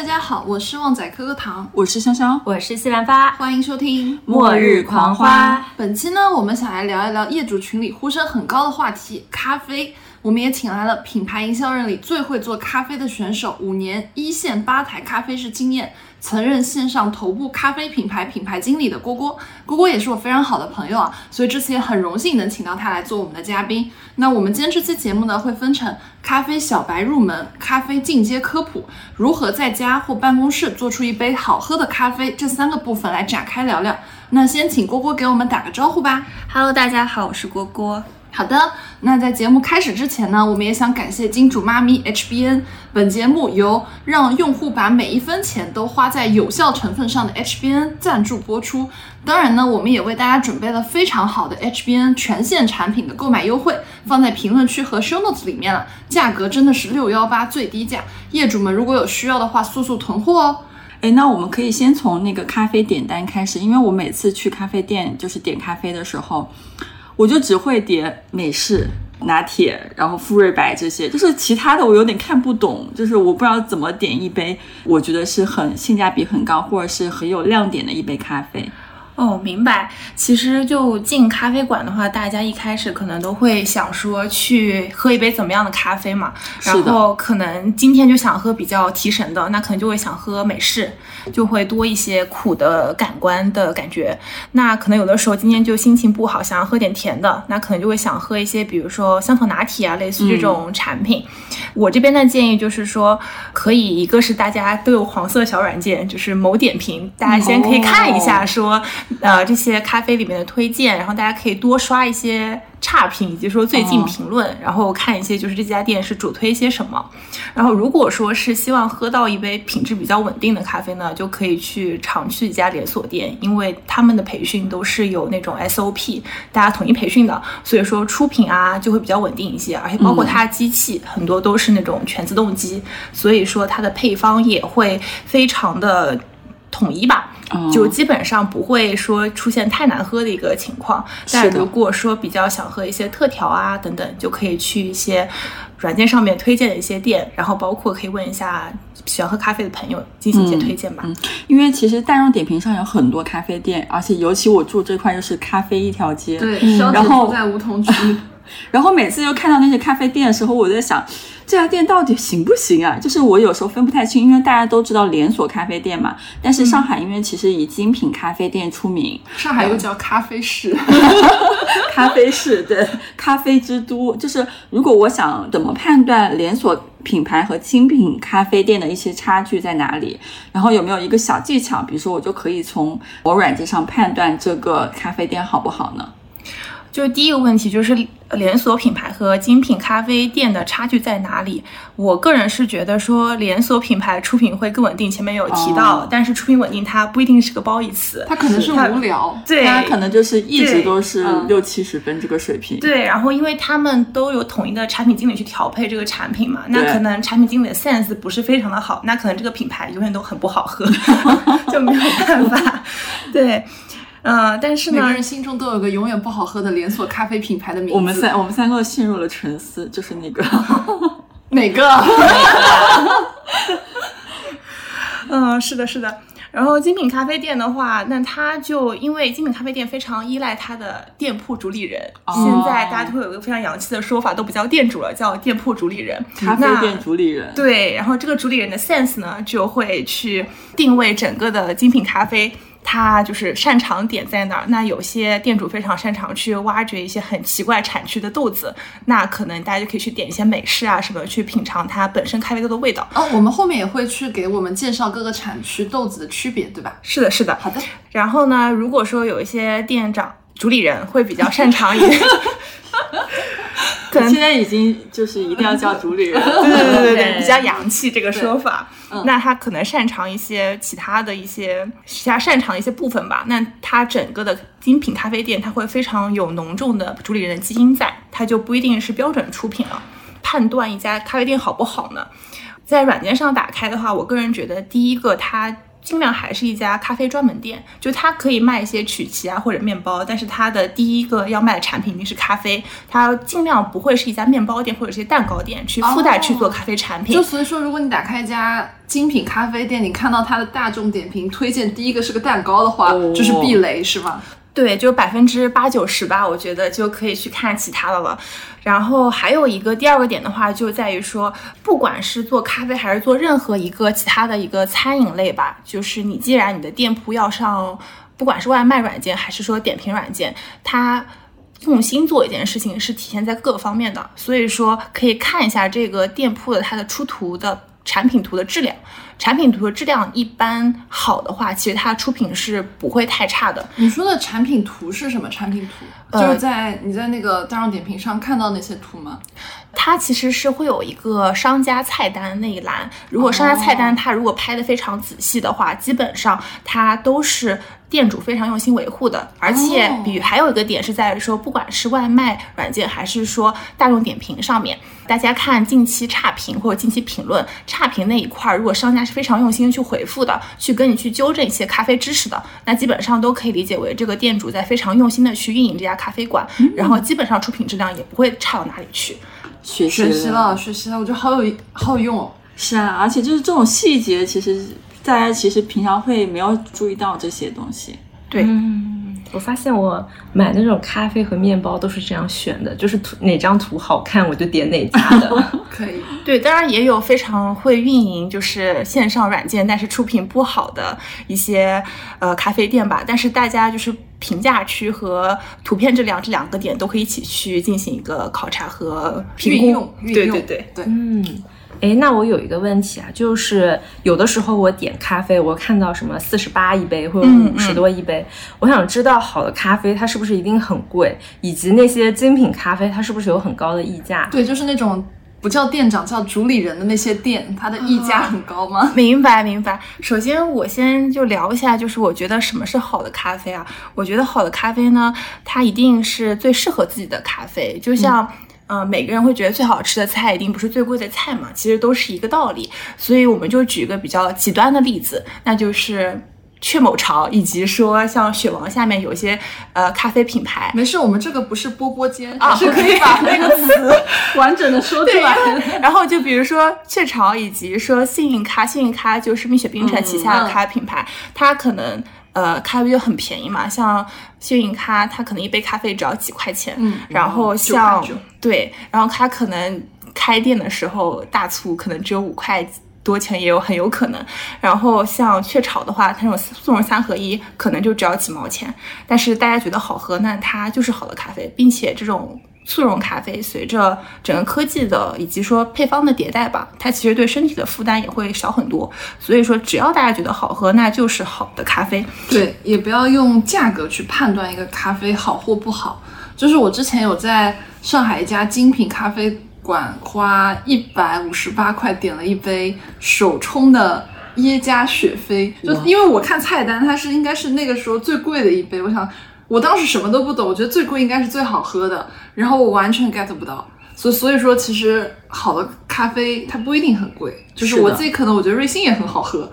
大家好，我是旺仔可可糖，我是香香，我是西兰花，欢迎收听《末日狂花》。本期呢，我们想来聊一聊业主群里呼声很高的话题——咖啡。我们也请来了品牌营销人里最会做咖啡的选手，五年一线吧台咖啡师经验，曾任线上头部咖啡品牌品牌经理的郭郭。郭郭也是我非常好的朋友啊，所以这次也很荣幸能请到他来做我们的嘉宾。那我们今天这期节目呢，会分成咖啡小白入门、咖啡进阶科普、如何在家或办公室做出一杯好喝的咖啡这三个部分来展开聊聊。那先请郭郭给我们打个招呼吧。Hello，大家好，我是郭郭。好的，那在节目开始之前呢，我们也想感谢金主妈咪 HBN。本节目由让用户把每一分钱都花在有效成分上的 HBN 赞助播出。当然呢，我们也为大家准备了非常好的 HBN 全线产品的购买优惠，放在评论区和 show notes 里面了，价格真的是六幺八最低价。业主们如果有需要的话，速速囤货哦。哎，那我们可以先从那个咖啡点单开始，因为我每次去咖啡店就是点咖啡的时候。我就只会点美式、拿铁，然后馥芮白这些，就是其他的我有点看不懂，就是我不知道怎么点一杯，我觉得是很性价比很高，或者是很有亮点的一杯咖啡。哦，明白。其实就进咖啡馆的话，大家一开始可能都会想说去喝一杯怎么样的咖啡嘛，然后可能今天就想喝比较提神的，那可能就会想喝美式，就会多一些苦的感官的感觉。那可能有的时候今天就心情不好，想要喝点甜的，那可能就会想喝一些，比如说香草拿铁啊，类似这种产品。嗯、我这边的建议就是说，可以一个是大家都有黄色小软件，就是某点评，大家先可以看一下说。哦呃，这些咖啡里面的推荐，然后大家可以多刷一些差评，以及说最近评论，哦、然后看一些就是这家店是主推些什么。然后如果说是希望喝到一杯品质比较稳定的咖啡呢，就可以去常去一家连锁店，因为他们的培训都是有那种 SOP，大家统一培训的，所以说出品啊就会比较稳定一些，而且包括它机器、嗯、很多都是那种全自动机，所以说它的配方也会非常的统一吧。就基本上不会说出现太难喝的一个情况，但如果说比较想喝一些特调啊等等，就可以去一些软件上面推荐的一些店，然后包括可以问一下喜欢喝咖啡的朋友进行一些推荐吧。嗯，嗯因为其实大众点评上有很多咖啡店，而且尤其我住这块又是咖啡一条街，对，嗯、然后在梧桐区，然后每次又看到那些咖啡店的时候，我在想。这家店到底行不行啊？就是我有时候分不太清，因为大家都知道连锁咖啡店嘛。但是上海因为其实以精品咖啡店出名，上海又叫咖啡市，咖啡市对，咖啡之都。就是如果我想怎么判断连锁品牌和精品咖啡店的一些差距在哪里，然后有没有一个小技巧，比如说我就可以从我软件上判断这个咖啡店好不好呢？就是第一个问题就是连锁品牌和精品咖啡店的差距在哪里？我个人是觉得说连锁品牌出品会更稳定，前面有提到，哦、但是出品稳定它不一定是个褒义词，它可能是无聊，对，它可能就是一直都是六七十分这个水平。对，然后因为他们都有统一的产品经理去调配这个产品嘛，那可能产品经理的 sense 不是非常的好，那可能这个品牌永远都很不好喝，就没有办法，对。嗯、呃，但是呢，每个人心中都有个永远不好喝的连锁咖啡品牌的名字。我们三我们三个陷入了沉思，就是那个 哪个？嗯，是的，是的。然后精品咖啡店的话，那它就因为精品咖啡店非常依赖它的店铺主理人。哦、现在大家都会有一个非常洋气的说法，都不叫店主了，叫店铺主理人。咖啡店主理人。对，然后这个主理人的 sense 呢，就会去定位整个的精品咖啡。他就是擅长点在哪儿？那有些店主非常擅长去挖掘一些很奇怪产区的豆子，那可能大家就可以去点一些美式啊什么，去品尝它本身咖啡豆的味道。哦，我们后面也会去给我们介绍各个产区豆子的区别，对吧？是的，是的。好的。然后呢，如果说有一些店长、主理人会比较擅长一点。可能现在已经就是一定要叫主理人，对对对对 对，比较洋气这个说法。嗯、那他可能擅长一些其他的一些其他擅长的一些部分吧。那他整个的精品咖啡店，他会非常有浓重的主理人的基因在，他就不一定是标准出品了。判断一家咖啡店好不好呢？在软件上打开的话，我个人觉得第一个它尽量还是一家咖啡专门店，就它可以卖一些曲奇啊或者面包，但是它的第一个要卖的产品一定是咖啡，它尽量不会是一家面包店或者是蛋糕店去附带去做咖啡产品。就所以说，如果你打开一家精品咖啡店，你看到它的大众点评推荐第一个是个蛋糕的话，就是避雷是吗？对，就百分之八九十吧，我觉得就可以去看其他的了。然后还有一个第二个点的话，就在于说，不管是做咖啡还是做任何一个其他的一个餐饮类吧，就是你既然你的店铺要上，不管是外卖软件还是说点评软件，它。用心做一件事情是体现在各个方面的，所以说可以看一下这个店铺的它的出图的产品图的质量，产品图的质量一般好的话，其实它出品是不会太差的。你说的产品图是什么产品图？呃就是在你在那个大众点评上看到那些图吗？它其实是会有一个商家菜单那一栏，如果商家菜单它如果拍的非常仔细的话，基本上它都是店主非常用心维护的。而且哦比还有一个点是在于说，不管是外卖软件还是说大众点评上面，大家看近期差评或者近期评论，差评那一块儿，如果商家是非常用心去回复的，去跟你去纠正一些咖啡知识的，那基本上都可以理解为这个店主在非常用心的去运营这家咖啡馆，然后基本上出品质量也不会差到哪里去。学习学习了，学习了，我觉得好有好有用哦。是啊，而且就是这种细节，其实大家其实平常会没有注意到这些东西。对，嗯，我发现我买那种咖啡和面包都是这样选的，就是图哪张图好看我就点哪家的。可以，对，当然也有非常会运营就是线上软件，但是出品不好的一些呃咖啡店吧。但是大家就是评价区和图片质量这两个点都可以一起去进行一个考察和评估。运用，运用，对对对，对。嗯，哎，那我有一个问题啊，就是有的时候我点咖啡，我看到什么四十八一杯或者嗯五十多一杯，我想知道好的咖啡它是不是一定很贵，以及那些精品咖啡它是不是有很高的溢价？对，就是那种不叫店长叫主理人的那些店，它的溢价很高吗？明白明白。首先，我先就聊一下，就是我觉得什么是好的咖啡啊？我觉得好的咖啡呢，它一定是最适合自己的咖啡，就像。呃，每个人会觉得最好吃的菜一定不是最贵的菜嘛，其实都是一个道理。所以我们就举一个比较极端的例子，那就是雀某巢，以及说像雪王下面有一些呃咖啡品牌，没事，我们这个不是波波间，啊是可以把那个词 完整的说出来。然后就比如说雀巢，以及说幸运咖，幸运咖就是蜜雪冰城旗下的咖啡品牌，它可能呃咖啡就很便宜嘛，像幸运咖，它可能一杯咖啡只要几块钱，嗯然后像块9对，然后它可能开店的时候大促可能只有五块。多钱也有很有可能，然后像雀巢的话，它那种速溶三合一可能就只要几毛钱，但是大家觉得好喝，那它就是好的咖啡，并且这种速溶咖啡随着整个科技的以及说配方的迭代吧，它其实对身体的负担也会小很多。所以说，只要大家觉得好喝，那就是好的咖啡。对，也不要用价格去判断一个咖啡好或不好。就是我之前有在上海一家精品咖啡馆花一百五十八块点了一杯手冲的耶加雪菲，就因为我看菜单，它是应该是那个时候最贵的一杯，我想我当时什么都不懂，我觉得最贵应该是最好喝的，然后我完全 get 不到。所以所以说，其实好的咖啡它不一定很贵，就是我自己可能我觉得瑞幸也很好喝，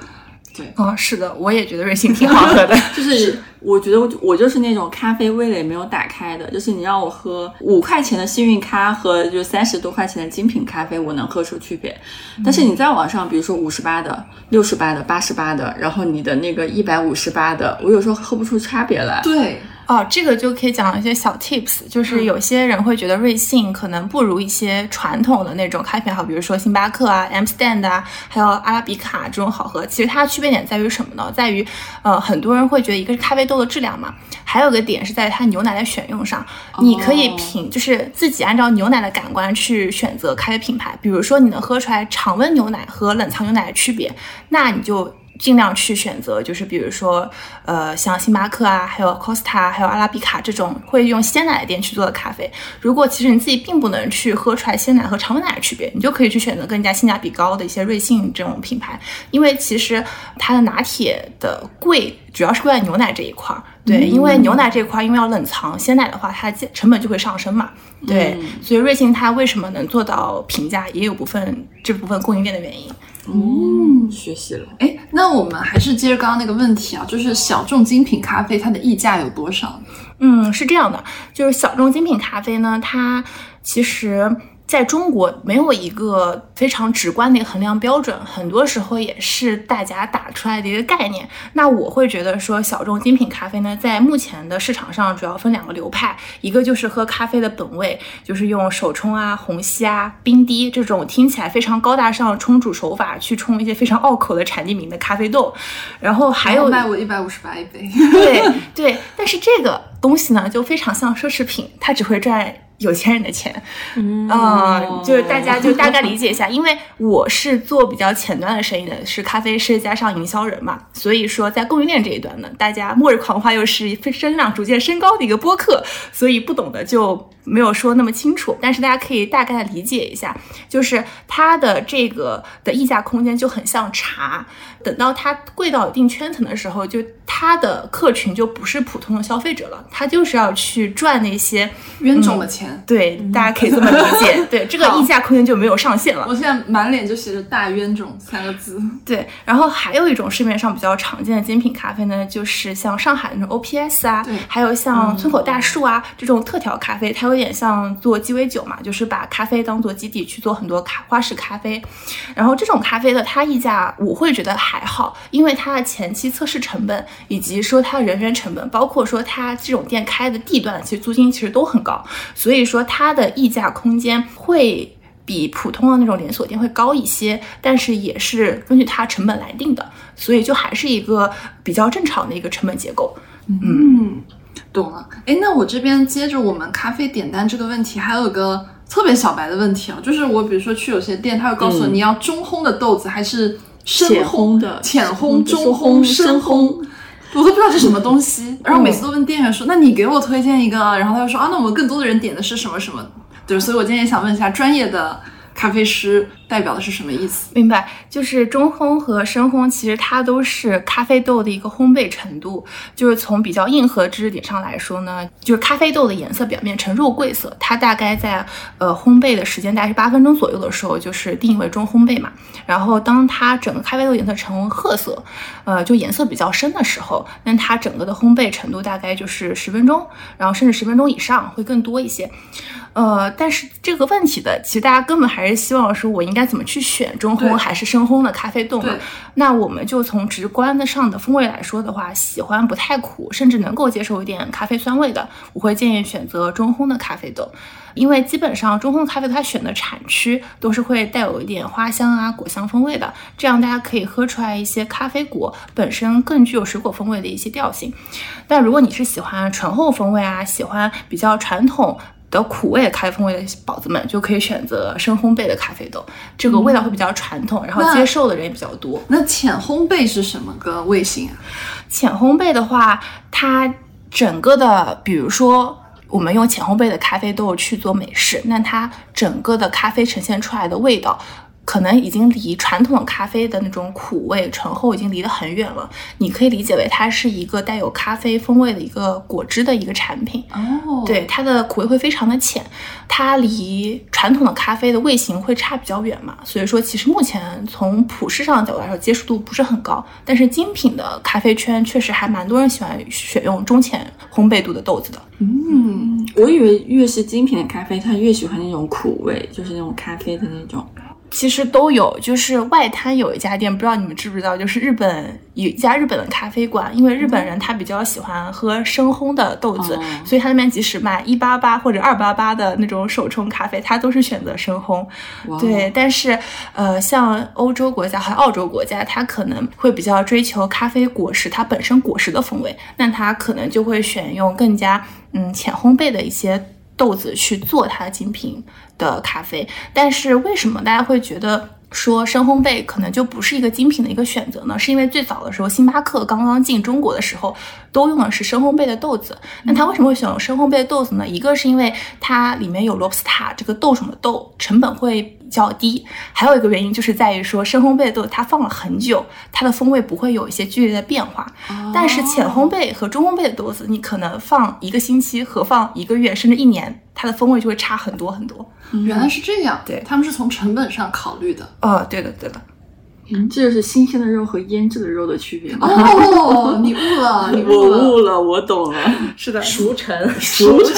对哦，是的，我也觉得瑞幸挺好喝的。就是我觉得我我就是那种咖啡味蕾没有打开的，就是你让我喝五块钱的幸运咖和就三十多块钱的精品咖啡，我能喝出区别。但是你在网上，比如说五十八的、六十八的、八十八的，然后你的那个一百五十八的，我有时候喝不出差别来。对，哦，这个就可以讲一些小 tips，就是有些人会觉得瑞幸可能不如一些传统的那种咖啡品牌，比如说星巴克啊、M Stand 啊，还有阿拉比卡这种好喝。其实它的区别点在于什么呢？在于，呃，很多人会觉得一个是咖啡豆的质量嘛，还有个点是在于它牛奶的选用上，你可以品，就是自己按照牛奶的感官去选择咖啡品牌。比如说你能喝出来常温牛奶和冷藏牛奶的区别，那你就。尽量去选择，就是比如说，呃，像星巴克啊，还有 Costa，还有阿拉比卡这种会用鲜奶的店去做的咖啡。如果其实你自己并不能去喝出来鲜奶和常温奶的区别，你就可以去选择更加性价比高的一些瑞幸这种品牌，因为其实它的拿铁的贵主要是贵在牛奶这一块儿。对，因为牛奶这一块，因为要冷藏，鲜奶的话，它成本就会上升嘛。对，所以瑞幸它为什么能做到平价，也有部分这部分供应链的原因。嗯，学习了。哎，那我们还是接着刚刚那个问题啊，就是小众精品咖啡它的溢价有多少？嗯，是这样的，就是小众精品咖啡呢，它其实。在中国没有一个非常直观的一个衡量标准，很多时候也是大家打出来的一个概念。那我会觉得说，小众精品咖啡呢，在目前的市场上主要分两个流派，一个就是喝咖啡的本味，就是用手冲啊、虹吸啊、冰滴这种听起来非常高大上冲煮手法去冲一些非常拗口的产地名的咖啡豆，然后还有卖我一百五十八一杯，对对，但是这个东西呢，就非常像奢侈品，它只会赚。有钱人的钱，嗯，就是大家就大概理解一下，因为我是做比较前端的生意的，是咖啡师加上营销人嘛，所以说在供应链这一端呢，大家末日狂欢又是声量逐渐升高的一个播客，所以不懂的就没有说那么清楚，但是大家可以大概理解一下，就是它的这个的溢价空间就很像茶，等到它贵到一定圈层的时候，就它的客群就不是普通的消费者了，它就是要去赚那些冤种的钱。对，大家可以这么理解。对，这个溢价空间就没有上限了。我现在满脸就写着“大冤种”三个字。对，然后还有一种市面上比较常见的精品咖啡呢，就是像上海那种 OPS 啊，还有像村口大树啊这种特调咖啡，它有点像做鸡尾酒嘛，就是把咖啡当做基底去做很多咖花式咖啡。然后这种咖啡的它溢价，我会觉得还好，因为它的前期测试成本，以及说它人员成本，包括说它这种店开的地段，其实租金其实都很高，所以。说它的溢价空间会比普通的那种连锁店会高一些，但是也是根据它成本来定的，所以就还是一个比较正常的一个成本结构。嗯，懂了。哎，那我这边接着我们咖啡点单这个问题，还有个特别小白的问题啊，就是我比如说去有些店，他会告诉我你要中烘的豆子还是深烘的、浅烘、中烘、深烘。我都不知道这什么东西，然后每次都问店员说：“那你给我推荐一个。”然后他就说：“啊，那我们更多的人点的是什么什么？”对，所以我今天也想问一下专业的。咖啡师代表的是什么意思？明白，就是中烘和深烘，其实它都是咖啡豆的一个烘焙程度。就是从比较硬核知识点上来说呢，就是咖啡豆的颜色表面呈肉桂色，它大概在呃烘焙的时间大概是八分钟左右的时候，就是定义为中烘焙嘛。然后当它整个咖啡豆颜色呈褐色，呃，就颜色比较深的时候，那它整个的烘焙程度大概就是十分钟，然后甚至十分钟以上会更多一些。呃，但是这个问题的，其实大家根本还是希望说，我应该怎么去选中烘还是深烘的咖啡豆嘛？那我们就从直观的上的风味来说的话，喜欢不太苦，甚至能够接受一点咖啡酸味的，我会建议选择中烘的咖啡豆，因为基本上中烘咖啡它选的产区都是会带有一点花香啊、果香风味的，这样大家可以喝出来一些咖啡果本身更具有水果风味的一些调性。但如果你是喜欢醇厚风味啊，喜欢比较传统。的苦味的咖啡风味的宝子们就可以选择深烘焙的咖啡豆，这个味道会比较传统，然后接受的人也比较多。那浅烘焙是什么个味型啊？浅烘焙的话，它整个的，比如说我们用浅烘焙的咖啡豆去做美式，那它整个的咖啡呈现出来的味道。可能已经离传统咖啡的那种苦味醇厚已经离得很远了。你可以理解为它是一个带有咖啡风味的一个果汁的一个产品。哦，对，它的苦味会非常的浅，它离传统的咖啡的味型会差比较远嘛。所以说，其实目前从普世上的角度来说，接受度不是很高。但是精品的咖啡圈确实还蛮多人喜欢选用中浅烘焙度的豆子的。嗯，我以为越是精品的咖啡，它越喜欢那种苦味，就是那种咖啡的那种。其实都有，就是外滩有一家店，不知道你们知不知道，就是日本有一家日本的咖啡馆，因为日本人他比较喜欢喝深烘的豆子，所以他那边即使卖一八八或者二八八的那种手冲咖啡，他都是选择深烘。对，但是呃，像欧洲国家和澳洲国家，他可能会比较追求咖啡果实它本身果实的风味，那他可能就会选用更加嗯浅烘焙的一些。豆子去做它的精品的咖啡，但是为什么大家会觉得说深烘焙可能就不是一个精品的一个选择呢？是因为最早的时候，星巴克刚刚进中国的时候，都用的是深烘焙的豆子。那它为什么会选用深烘焙的豆子呢？一个是因为它里面有罗布斯塔这个豆种的豆，成本会。较低，还有一个原因就是在于说深烘焙的豆子它放了很久，它的风味不会有一些剧烈的变化。但是浅烘焙和中烘焙的豆子，你可能放一个星期和放一个月甚至一年，它的风味就会差很多很多。原来是这样，对，他们是从成本上考虑的。哦，对的，对的。嗯，这就是新鲜的肉和腌制的肉的区别。哦，你悟了，你悟我了，悟了，我懂了。是的，熟成，熟成。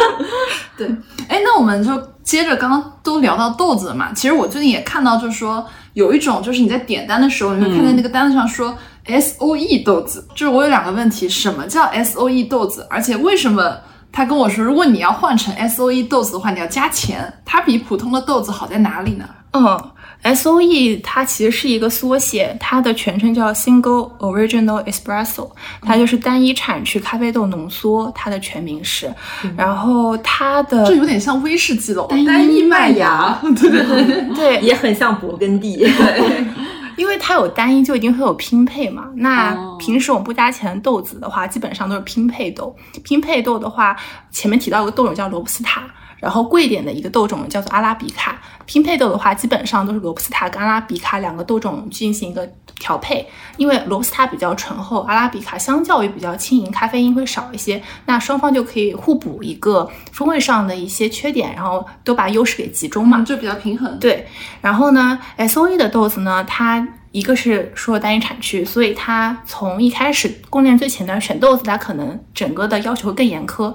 对，哎，那我们就接着刚刚都聊到豆子了嘛。其实我最近也看到，就是说有一种，就是你在点单的时候，你会看见那个单子上说 S O E 豆子。就是我有两个问题，什么叫 S O E 豆子？而且为什么他跟我说，如果你要换成 S O E 豆子的话，你要加钱？它比普通的豆子好在哪里呢？嗯，S O E 它其实是一个缩写，它的全称叫 Single Original Espresso，它就是单一产区咖啡豆浓缩，它的全名是。然后它的这有点像威士忌了，单一麦麦芽芽。对对对对，对，也很像勃艮第。对，因为它有单一，就一定会有拼配嘛。那哦平时我们不加钱的豆子的话，基本上都是拼配豆。拼配豆的话，前面提到一个豆种叫罗布斯塔，然后贵一点的一个豆种叫做阿拉比卡。拼配豆的话，基本上都是罗布斯塔跟阿拉比卡两个豆种进行一个调配。因为罗布斯塔比较醇厚，阿拉比卡相较于比较轻盈，咖啡因会少一些，那双方就可以互补一个风味上的一些缺点，然后都把优势给集中嘛。就比较平衡。对，然后呢，S O E 的豆子呢，它一个是说单一产区，所以它从一开始供应链最前端选豆子，它可能整个的要求会更严苛，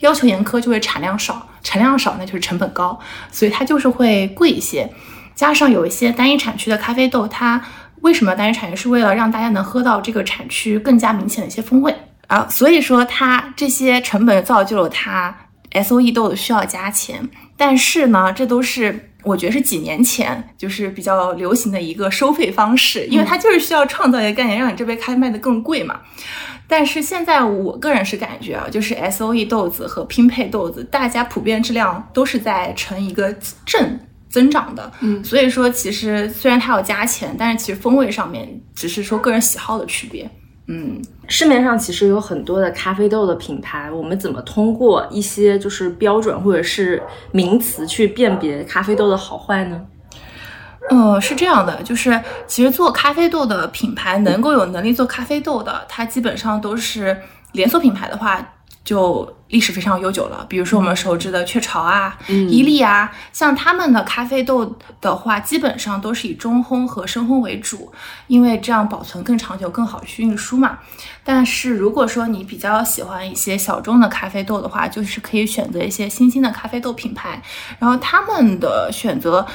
要求严苛就会产量少，产量少那就是成本高，所以它就是会贵一些。加上有一些单一产区的咖啡豆，它为什么单一产区？是为了让大家能喝到这个产区更加明显的一些风味啊，所以说它这些成本造就了它 S O E 豆的需要加钱，但是呢，这都是我觉得是几年前就是比较流行的一个收费方式，因为它就是需要创造一个概念，让你这杯咖啡卖得更贵嘛。但是现在我个人是感觉啊，就是 S O E 豆子和拼配豆子，大家普遍质量都是在呈一个正增长的。嗯所以说其实虽然它要加钱，但是其实风味上面只是说个人喜好的区别。嗯，市面上其实有很多的咖啡豆的品牌，我们怎么通过一些就是标准或者是名词去辨别咖啡豆的好坏呢？呃，是这样的，就是其实做咖啡豆的品牌能够有能力做咖啡豆的，它基本上都是连锁品牌的话，就历史非常悠久了。比如说我们熟知的雀巢啊、伊利啊，像他们的咖啡豆的话，基本上都是以中烘和深烘为主，因为这样保存更长久、更好去运输嘛。但是如果说你比较喜欢一些小众的咖啡豆的话，就是可以选择一些新兴的咖啡豆品牌，然后他们的选择。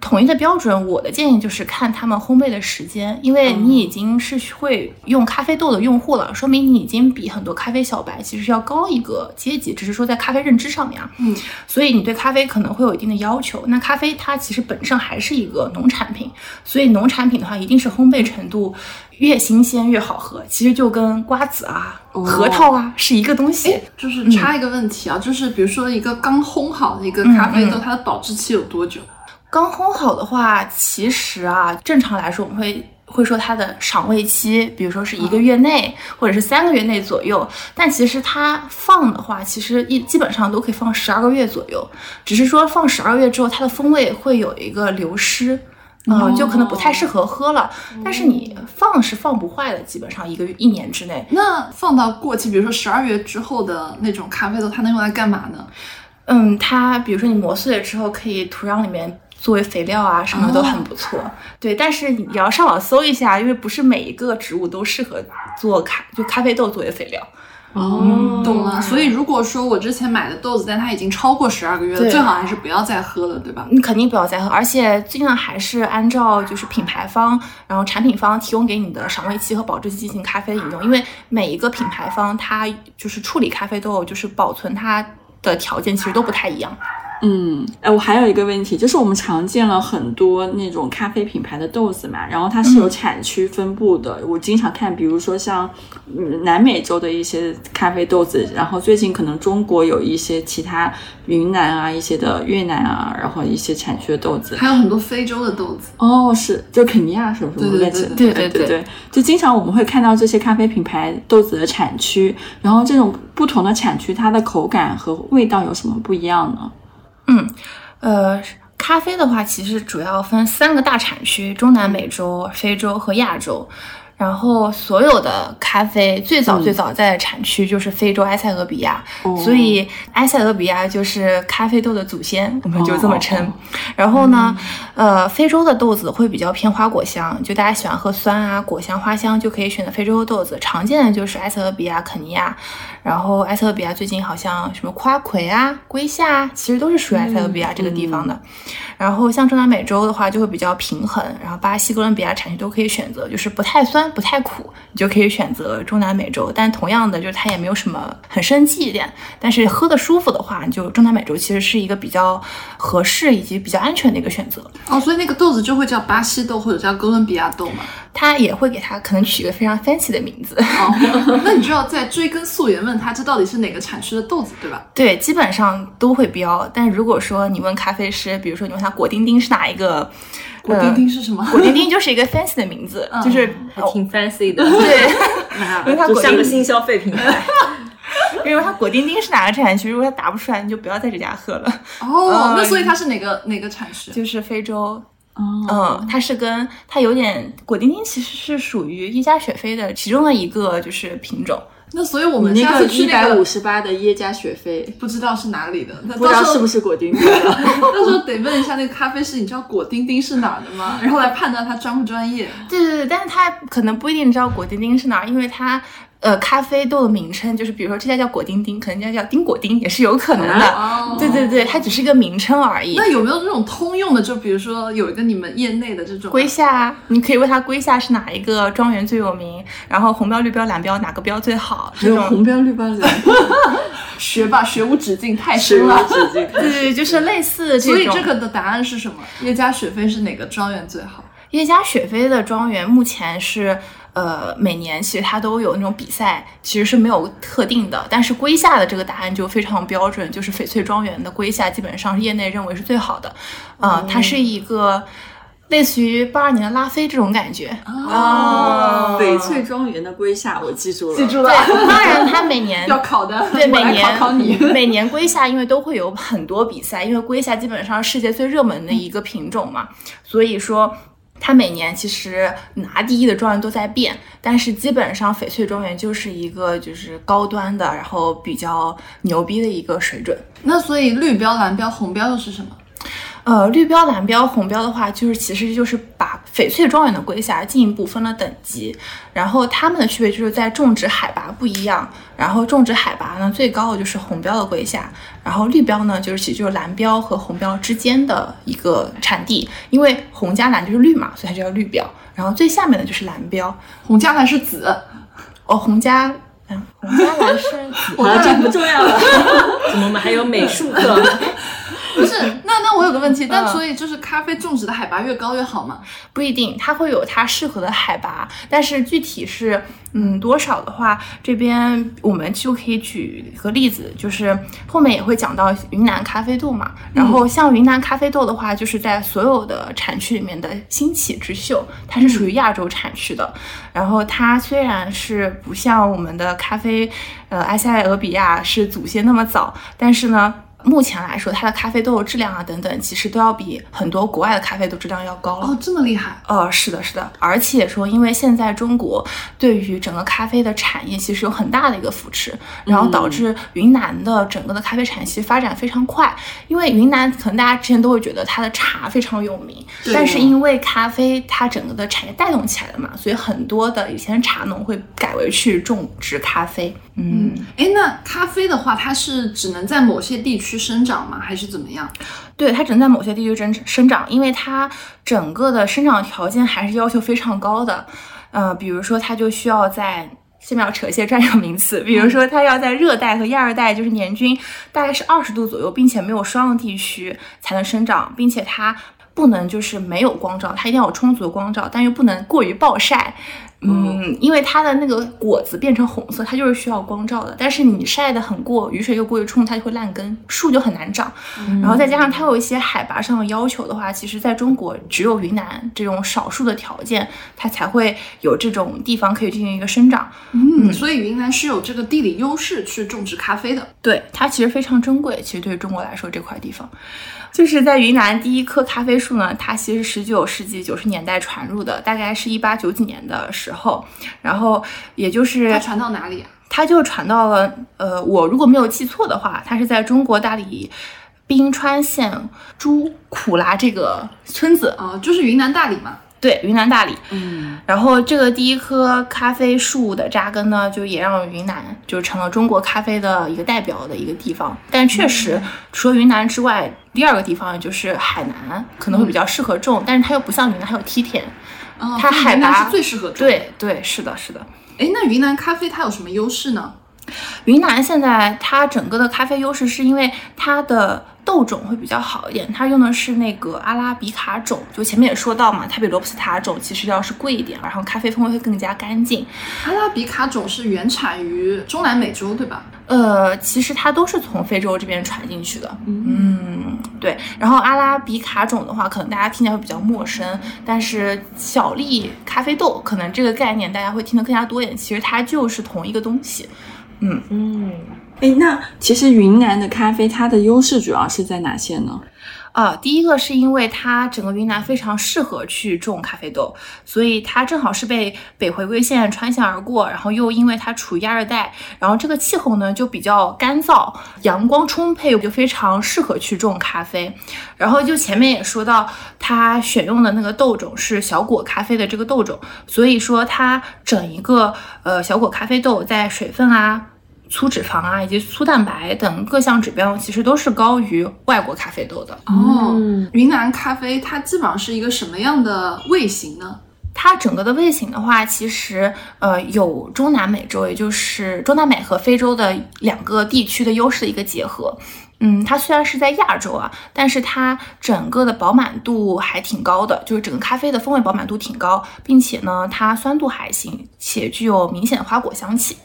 统一的标准，我的建议就是看他们烘焙的时间，因为你已经是会用咖啡豆的用户了，说明你已经比很多咖啡小白其实是要高一个阶级，只是说在咖啡认知上面啊，嗯，所以你对咖啡可能会有一定的要求。那咖啡它其实本身还是一个农产品，所以农产品的话，一定是烘焙程度越新鲜越好喝，其实就跟瓜子啊、核桃啊是一个东西。就是插一个问题啊，就是比如说一个刚烘好的一个咖啡豆，它的保质期有多久？刚烘好的话，其实啊，正常来说我们会会说它的赏味期，比如说是一个月内、或者是三个月内左右。但其实它放的话，其实一基本上都可以放十二个月左右，只是说放十二个月之后，它的风味会有一个流失。嗯，就可能不太适合喝了，但是你放是放不坏的，基本上一个月一年之内。那放到过期，比如说十二月之后的那种咖啡豆，它能用来干嘛呢？嗯，它比如说你磨碎了之后，可以土壤里面作为肥料啊，什么都很不错。对，但是你要上网搜一下，因为不是每一个植物都适合做咖就咖啡豆作为肥料。哦，懂了。所以如果说我之前买的豆子，但它已经超过十二个月了，最好还是不要再喝了，对吧？你肯定不要再喝，而且尽量还是按照就是品牌方，然后产品方提供给你的赏味期和保质期进行咖啡饮用，因为每一个品牌方它就是处理咖啡豆，就是保存它的条件其实都不太一样。嗯，哎，我还有一个问题，就是我们常见了很多那种咖啡品牌的豆子嘛，然后它是有产区分布的。我经常看，比如说像嗯南美洲的一些咖啡豆子，然后最近可能中国有一些其他云南啊、一些的越南啊，然后一些产区的豆子。还有很多非洲的豆子，哦，是，就肯尼亚是不是？对对对我在记对对对对，就经常我们会看到这些咖啡品牌豆子的产区，然后这种不同的产区，它的口感和味道有什么不一样呢？嗯，呃，咖啡的话，其实主要分三个大产区：中南美洲、非洲和亚洲。然后所有的咖啡最早最早在的产区就是非洲埃塞俄比亚，所以埃塞俄比亚就是咖啡豆的祖先，我们就这么称。然后呢，呃，非洲的豆子会比较偏花果香，就大家喜欢喝酸啊、果香、花香，就可以选择非洲的豆子。常见的就是埃塞俄比亚、肯尼亚。然后埃塞俄比亚最近好像什么夸葵啊、龟夏啊，其实都是属于埃塞俄比亚这个地方的。然后像中南美洲的话就会比较平衡，然后巴西、哥伦比亚产区都可以选择，就是不太酸、不太苦，你就可以选择中南美洲。但同样的，就是它也没有什么很生气一点，但是喝的舒服的话，就中南美洲其实是一个比较合适以及比较安全的一个选择。哦，所以那个豆子就会叫巴西豆或者叫哥伦比亚豆嘛？它也会给它可能取一个非常 fancy 的名字。哦，那你就要再追根溯源问他这到底是哪个产区的豆子，对吧？对，基本上都会标。但如果说你问咖啡师，比如说你问他果丁丁是哪一个，果丁丁是什么？果丁丁就是一个 fancy 的名字，就是还挺 fancy 的。对，因为它果丁像个新消费品牌。因为它果丁丁是哪个产区，如果它答不出来，你就不要在这家喝了。哦，那所以它是哪个哪个产区？就是非洲。哦，嗯，它是跟它有点果丁丁，其实是属于伊加雪菲的其中的一个就是品种。那所以我们那下个一百次去那个五十八的耶加雪菲，不知道是哪里的，那不知道到时候是不是果丁丁的。到时候得问一下那个咖啡师，你知道果丁丁是哪儿的吗？然后来判断他专不专业。对对对，但是他可能不一定知道果丁丁是哪儿，因为它呃咖啡豆的名称就是，比如说这家叫果丁丁，可能这家叫丁果丁，也是有可能的。哦 对对对，它只是一个名称而已。那有没有这种通用的？就比如说有一个你们业内的这种龟夏，你可以问他龟夏是哪一个庄园最有名，然后红标、绿标、蓝标哪个标最好？还有这种红标绿标蓝标，学吧，学无止境，太 深了。对对对，就是类似这种。所以这个的答案是什么？叶家雪菲是哪个庄园最好？叶家雪菲的庄园目前是，呃，每年其实它都有那种比赛，其实是没有特定的。但是龟下的这个答案就非常标准，就是翡翠庄园的龟下基本上是业内认为是最好的。啊、它是一个类似于八二年的拉菲这种感觉。哦，翡翠庄园的龟下，我记住了。记住了，对，当然它每年要考的。对，每年考考你。每年龟下因为都会有很多比赛，因为龟下基本上是世界最热门的一个品种嘛，所以说它每年其实拿第一的状元都在变，但是基本上翡翠庄园就是一个就是高端的，然后比较牛逼的一个水准。那所以绿标、蓝标、红标又是什么？呃，绿标、蓝标、红标的话，就是其实就是把翡翠庄园的龟夏进一步分了等级，然后它们的区别就是在种植海拔不一样，然后种植海拔呢最高的就是红标的龟夏，然后绿标呢就是其实就是蓝标和红标之间的一个产地，因为红加蓝就是绿嘛，所以它就叫绿标，然后最下面的就是蓝标，红加蓝是紫，哦，红加。嗯，红加蓝是紫 好了，这不重要了。怎么我们还有美术课？不是？那那我有个问题，但嗯所以就是咖啡种植的海拔越高越好吗？不一定，它会有它适合的海拔，但是具体是嗯多少的话，这边我们就可以举个例子，就是后面也会讲到云南咖啡豆嘛。然后像云南咖啡豆的话，就是在所有的产区里面的兴起之秀，它是属于亚洲产区的。然后它虽然是不像我们的咖啡，呃埃塞俄比亚是祖先那么早，但是呢。目前来说，它的咖啡豆的质量啊等等，其实都要比很多国外的咖啡豆质量要高了。哦，这么厉害！呃，是的，是的，而且说，因为现在中国对于整个咖啡的产业其实有很大的一个扶持，然后导致云南的整个的咖啡产业其实发展非常快。因为云南可能大家之前都会觉得它的茶非常有名，但是因为咖啡它整个的产业带动起来了嘛，所以很多的以前茶农会改为去种植咖啡。嗯，哎，那咖啡的话，它是只能在某些地区去生长吗？还是怎么样？对，它只能在某些地区生生长，因为它整个的生长条件还是要求非常高的。呃，比如说它就需要在。下面要扯一些专有名词，比如说它要在热带和亚热带，就是年均大概是二十度左右，并且没有霜的地区才能生长，并且它不能就是没有光照，它一定要有充足的光照，但又不能过于暴晒。嗯，因为它的那个果子变成红色，它就是需要光照的。但是你晒得很过，雨水又过于冲，它就会烂根，树就很难长。然后再加上它有一些海拔上的要求的话，其实在中国只有云南这种少数的条件，它才会有这种地方可以进行一个生长。嗯，所以云南是有这个地理优势去种植咖啡的。对，它其实非常珍贵。其实对于中国来说，这块地方，就是在云南第一棵咖啡树呢，它其实十九世纪九十年代传入的，大概是一八九几年的时时候，然后也就是它传到哪里啊？它就传到了，呃，我如果没有记错的话，它是在中国大理宾川县朱苦拉这个村子，啊、就是云南大理嘛。对，云南大理。嗯，然后这个第一棵咖啡树的扎根呢，就也让云南就成了中国咖啡的一个代表的一个地方。但确实，除了云南之外，第二个地方就是海南，可能会比较适合种，但是它又不像云南还有梯田。啊、它海拔是最适合种。，对对，是的，是的。哎，那云南咖啡它有什么优势呢？云南现在它整个的咖啡优势是因为它的豆种会比较好一点，它用的是那个阿拉比卡种，就前面也说到嘛，它比罗布斯塔种其实要是贵一点，然后咖啡风味会更加干净。阿拉比卡种是原产于中南美洲，对吧？呃，其实它都是从非洲这边传进去的。嗯，对。然后阿拉比卡种的话，可能大家听起来会比较陌生，但是小粒咖啡豆可能这个概念大家会听得更加多一点。其实它就是同一个东西。嗯嗯，哎，那其实云南的咖啡它的优势主要是在哪些呢？啊，第一个是因为它整个云南非常适合去种咖啡豆，所以它正好是被北回归线穿线而过，然后又因为它处于亚热带，然后这个气候呢就比较干燥，阳光充沛，就非常适合去种咖啡。然后就前面也说到，它选用的那个豆种是小果咖啡的这个豆种，所以说它整一个呃小果咖啡豆在水分啊。粗脂肪啊，以及粗蛋白等各项指标，其实都是高于外国咖啡豆的。哦，嗯云南咖啡它基本上是一个什么样的味型呢？它整个的味型的话，其实呃有中南美洲，也就是中南美和非洲的两个地区的优势的一个结合。嗯，它虽然是在亚洲啊，但是它整个的饱满度还挺高的，就是整个咖啡的风味饱满度挺高，并且呢，它酸度还行，且具有明显的花果香气。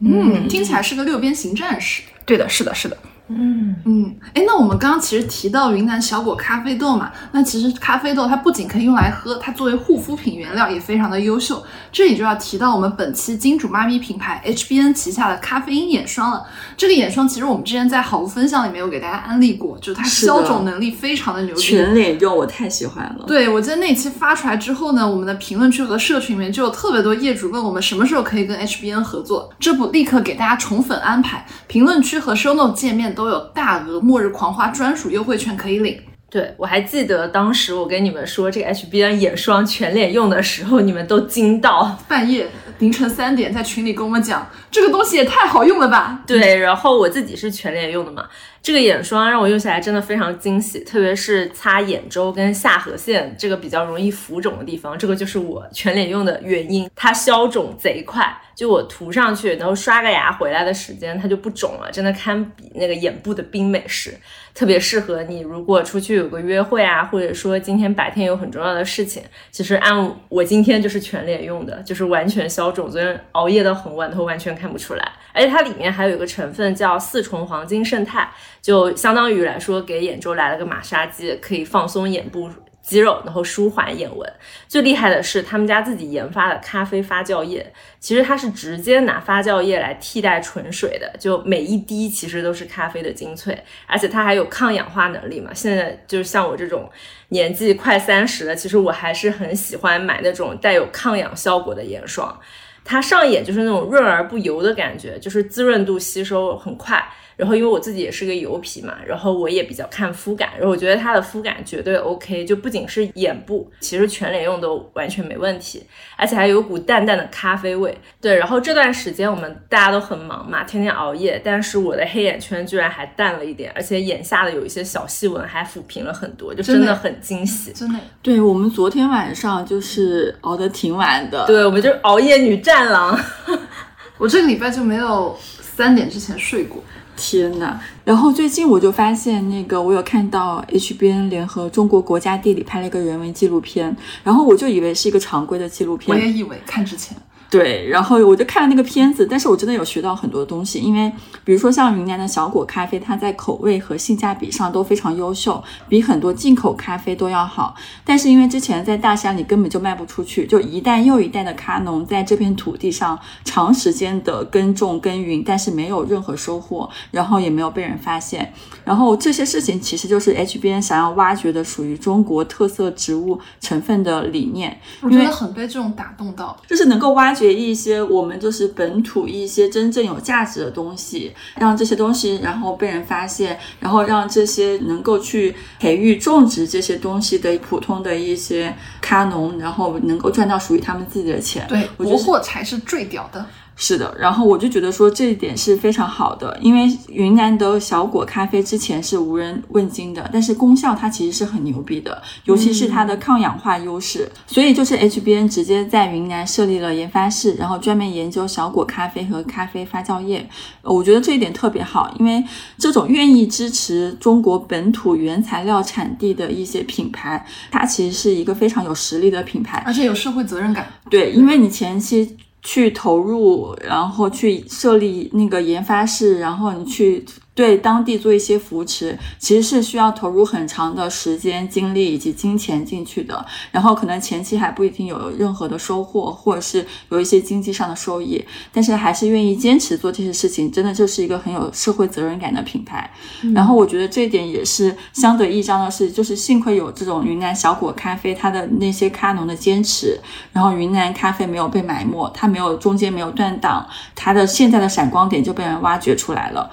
嗯，听起来是个六边形战士。对的，是的，是的。嗯，嗯，哎，那我们刚刚其实提到云南小果咖啡豆嘛，那其实咖啡豆它不仅可以用来喝，它作为护肤品原料也非常的优秀。这里就要提到我们本期金主妈咪品牌 HBN 旗下的咖啡因眼霜了。这个眼霜其实我们之前在好物分享里面有给大家安利过，就是它消肿能力非常的牛逼。全脸用，我太喜欢了。对，我记得那期发出来之后呢，我们的评论区和社群里面就有特别多业主问我们什么时候可以跟 HBN 合作，这不立刻给大家宠粉安排，评论区和 show note 界面都有大额末日狂花专属优惠券可以领。对我还记得当时我跟你们说这个 HBN 眼霜全脸用的时候，你们都惊到。半夜凌晨三点在群里跟我们讲，这个东西也太好用了吧？对，然后我自己是全脸用的嘛，这个眼霜让我用起来真的非常惊喜，特别是擦眼周跟下颌线这个比较容易浮肿的地方，这个就是我全脸用的原因，它消肿贼快。就我涂上去，然后刷个牙回来的时间，它就不肿了，真的堪比那个眼部的冰美式，特别适合你如果出去有个约会啊，或者说今天白天有很重要的事情，其实按我今天就是全脸用的，就是完全消肿，昨天熬夜到很晚都完全看不出来，而且它里面还有一个成分叫四重黄金胜肽，就相当于来说给眼周来了个马杀鸡，可以放松眼部。肌肉，然后舒缓眼纹。最厉害的是他们家自己研发的咖啡发酵液，其实它是直接拿发酵液来替代纯水的，就每一滴其实都是咖啡的精粹，而且它还有抗氧化能力嘛。现在就是像我这种年纪快三十了，其实我还是很喜欢买那种带有抗氧效果的眼霜。它上眼就是那种润而不油的感觉，就是滋润度吸收很快。然后因为我自己也是个油皮嘛，然后我也比较看肤感，然后我觉得它的肤感绝对 OK，就不仅是眼部，其实全脸用都完全没问题，而且还有股淡淡的咖啡味。对，然后这段时间我们大家都很忙嘛，天天熬夜，但是我的黑眼圈居然还淡了一点，而且眼下的有一些小细纹还抚平了很多，就真真的的很惊喜。真的，对我们昨天晚上就是熬得挺晚的，对，我们就是熬夜女战狼。我这个礼拜就没有三点之前睡过。天呐！然后最近我就发现，那个我有看到 HBN 联合中国国家地理拍了一个人文纪录片，然后我就以为是一个常规的纪录片我，也以为看之前，对，然后我就看了那个片子，但是我真的有学到很多东西，因为比如说像云南的小果咖啡，它在口味和性价比上都非常优秀，比很多进口咖啡都要好。但是因为之前在大山里根本就卖不出去，就一代又一代的咖农在这片土地上长时间的耕种耕耘，但是没有任何收获，然后也没有被人发现。然后这些事情其实就是 HBN 想要挖掘的属于中国特色植物成分的理念。我觉得很被这种打动到，就是能够挖掘一些我们就是本土一些真正有价值的东西，让这些东西然后被人发现，然后让这些能够去培育种植这些东西的普通的一些咖农，然后能够赚到属于他们自己的钱。对，国货才是最屌的。是的，然后我就觉得说这一点是非常好的，因为云南的小果咖啡之前是无人问津的，但是功效它其实是很牛逼的，尤其是它的抗氧化优势。所以就是 HBN 直接在云南设立了研发室，然后专门研究小果咖啡和咖啡发酵液。我觉得这一点特别好，因为这种愿意支持中国本土原材料产地的一些品牌，它其实是一个非常有实力的品牌，而且有社会责任感。对，因为你前期。去投入，然后去设立那个研发室，然后你去。对当地做一些扶持，其实是需要投入很长的时间、精力以及金钱进去的。然后可能前期还不一定有任何的收获，或者是有一些经济上的收益，但是还是愿意坚持做这些事情，真的就是一个很有社会责任感的品牌。然后我觉得这一点也是相得益彰的是，就是幸亏有这种云南小果咖啡，它的那些咖农的坚持，然后云南咖啡没有被埋没，它没有中间没有断档，它的现在的闪光点就被人挖掘出来了。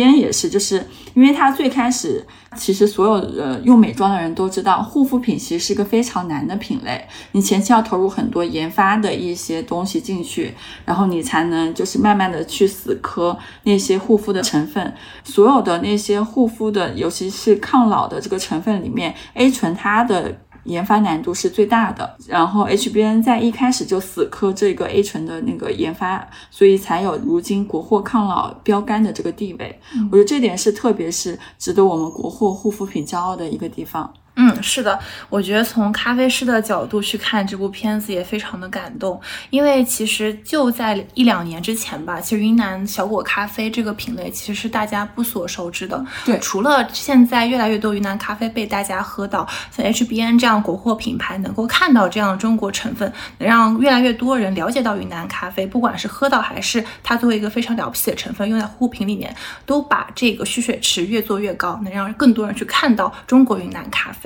边也是，就是因为它最开始，其实所有呃用美妆的人都知道，护肤品其实是一个非常难的品类，你前期要投入很多研发的一些东西进去，然后你才能就是慢慢的去死磕那些护肤的成分，所有的那些护肤的，尤其是抗老的这个成分里面，A 醇它的。研发难度是最大的，然后 HBN 在一开始就死磕这个 A 醇的那个研发，所以才有如今国货抗老标杆的这个地位。我觉得这点是特别是值得我们国货护肤品骄傲的一个地方。嗯，是的，我觉得从咖啡师的角度去看这部片子也非常的感动，因为其实就在一两年之前吧，其实云南小果咖啡这个品类其实是大家不所熟知的。对，除了现在越来越多云南咖啡被大家喝到，像 HBN 这样国货品牌能够看到这样的中国成分，能让越来越多人了解到云南咖啡，不管是喝到还是它作为一个非常了不起的成分用在护肤品里面，都把这个蓄水池越做越高，能让更多人去看到中国云南咖啡。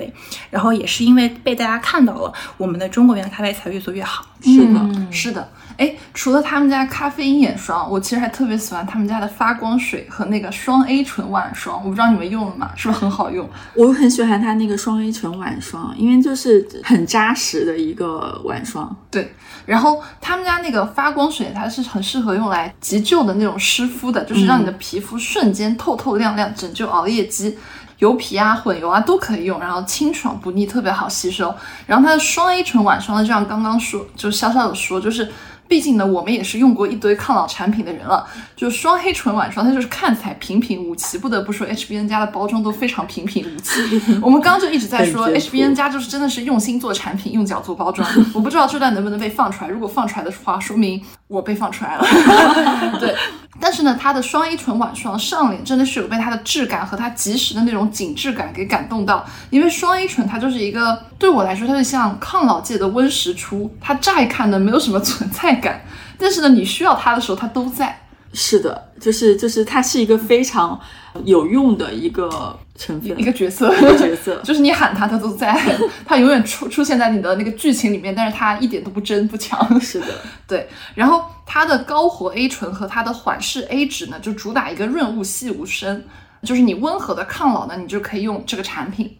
然后也是因为被大家看到了，我们的中国原咖啡才越做越好。是的，是的。哎，除了他们家咖啡因眼霜，我其实还特别喜欢他们家的发光水和那个双 A 醇晚霜。我不知道你们用了吗？是不是很好用？我很喜欢它那个双 A 醇晚霜，因为就是很扎实的一个晚霜。对，然后他们家那个发光水，它是很适合用来急救的那种湿敷的，就是让你的皮肤瞬间透透亮亮，拯救熬夜肌。油皮啊、混油啊都可以用，然后清爽不腻，特别好吸收。然后它的双 A 醇晚霜呢，就像刚刚说，就潇潇的说，就是。毕竟呢，我们也是用过一堆抗老产品的人了。就双黑醇晚霜，它就是看起来平平无奇。不得不说，HBN 家的包装都非常平平无奇。我们刚刚就一直在说，HBN 家就是真的是用心做产品，用脚做包装。我不知道这段能不能被放出来，如果放出来的话，说明我被放出来了。对，但是呢，它的双 A 醇晚霜上脸真的是有被它的质感和它及时的那种紧致感给感动到。因为双 A 醇它就是一个对我来说，它就像抗老界的温实初。它乍一看呢，没有什么存在。感，但是呢，你需要它的时候，它都在。是的，就是就是，它是一个非常有用的一个成分，一个角色，一个角色，就是你喊它，它都在，它永远出出现在你的那个剧情里面，但是它一点都不真不强。是的，对。然后它的高活 A 醇和它的缓释 A 酯呢，就主打一个润物细无声，就是你温和的抗老呢，你就可以用这个产品。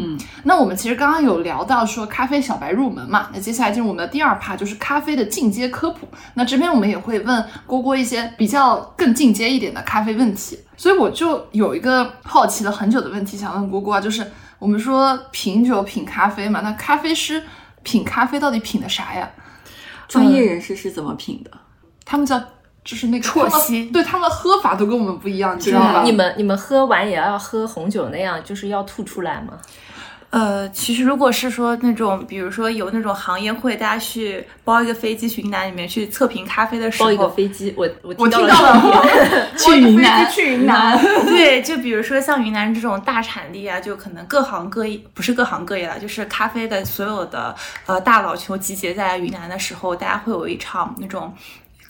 嗯，那我们其实刚刚有聊到说咖啡小白入门嘛，那接下来进入我们的第二趴，就是咖啡的进阶科普。那这边我们也会问郭郭一些比较更进阶一点的咖啡问题，所以我就有一个好奇了很久的问题想问郭郭啊，就是我们说品酒品咖啡嘛，那咖啡师品咖啡到底品的啥呀？专业人士是怎么品的？他们叫。就是那个啜吸，对他们喝法都跟我们不一样，你知道吗？你们你们喝完也要喝红酒那样，就是要吐出来吗？呃，其实如果是说那种，比如说有那种行业会，大家去包一个飞机去云南里面去测评咖啡的时候，包一个飞机，我我我听到到了，去云南，去云南 对，就比如说像云南这种大产地啊，就可能各行各业不是各行各业了，就是咖啡的所有的呃大佬球集结在云南的时候，大家会有一场那种。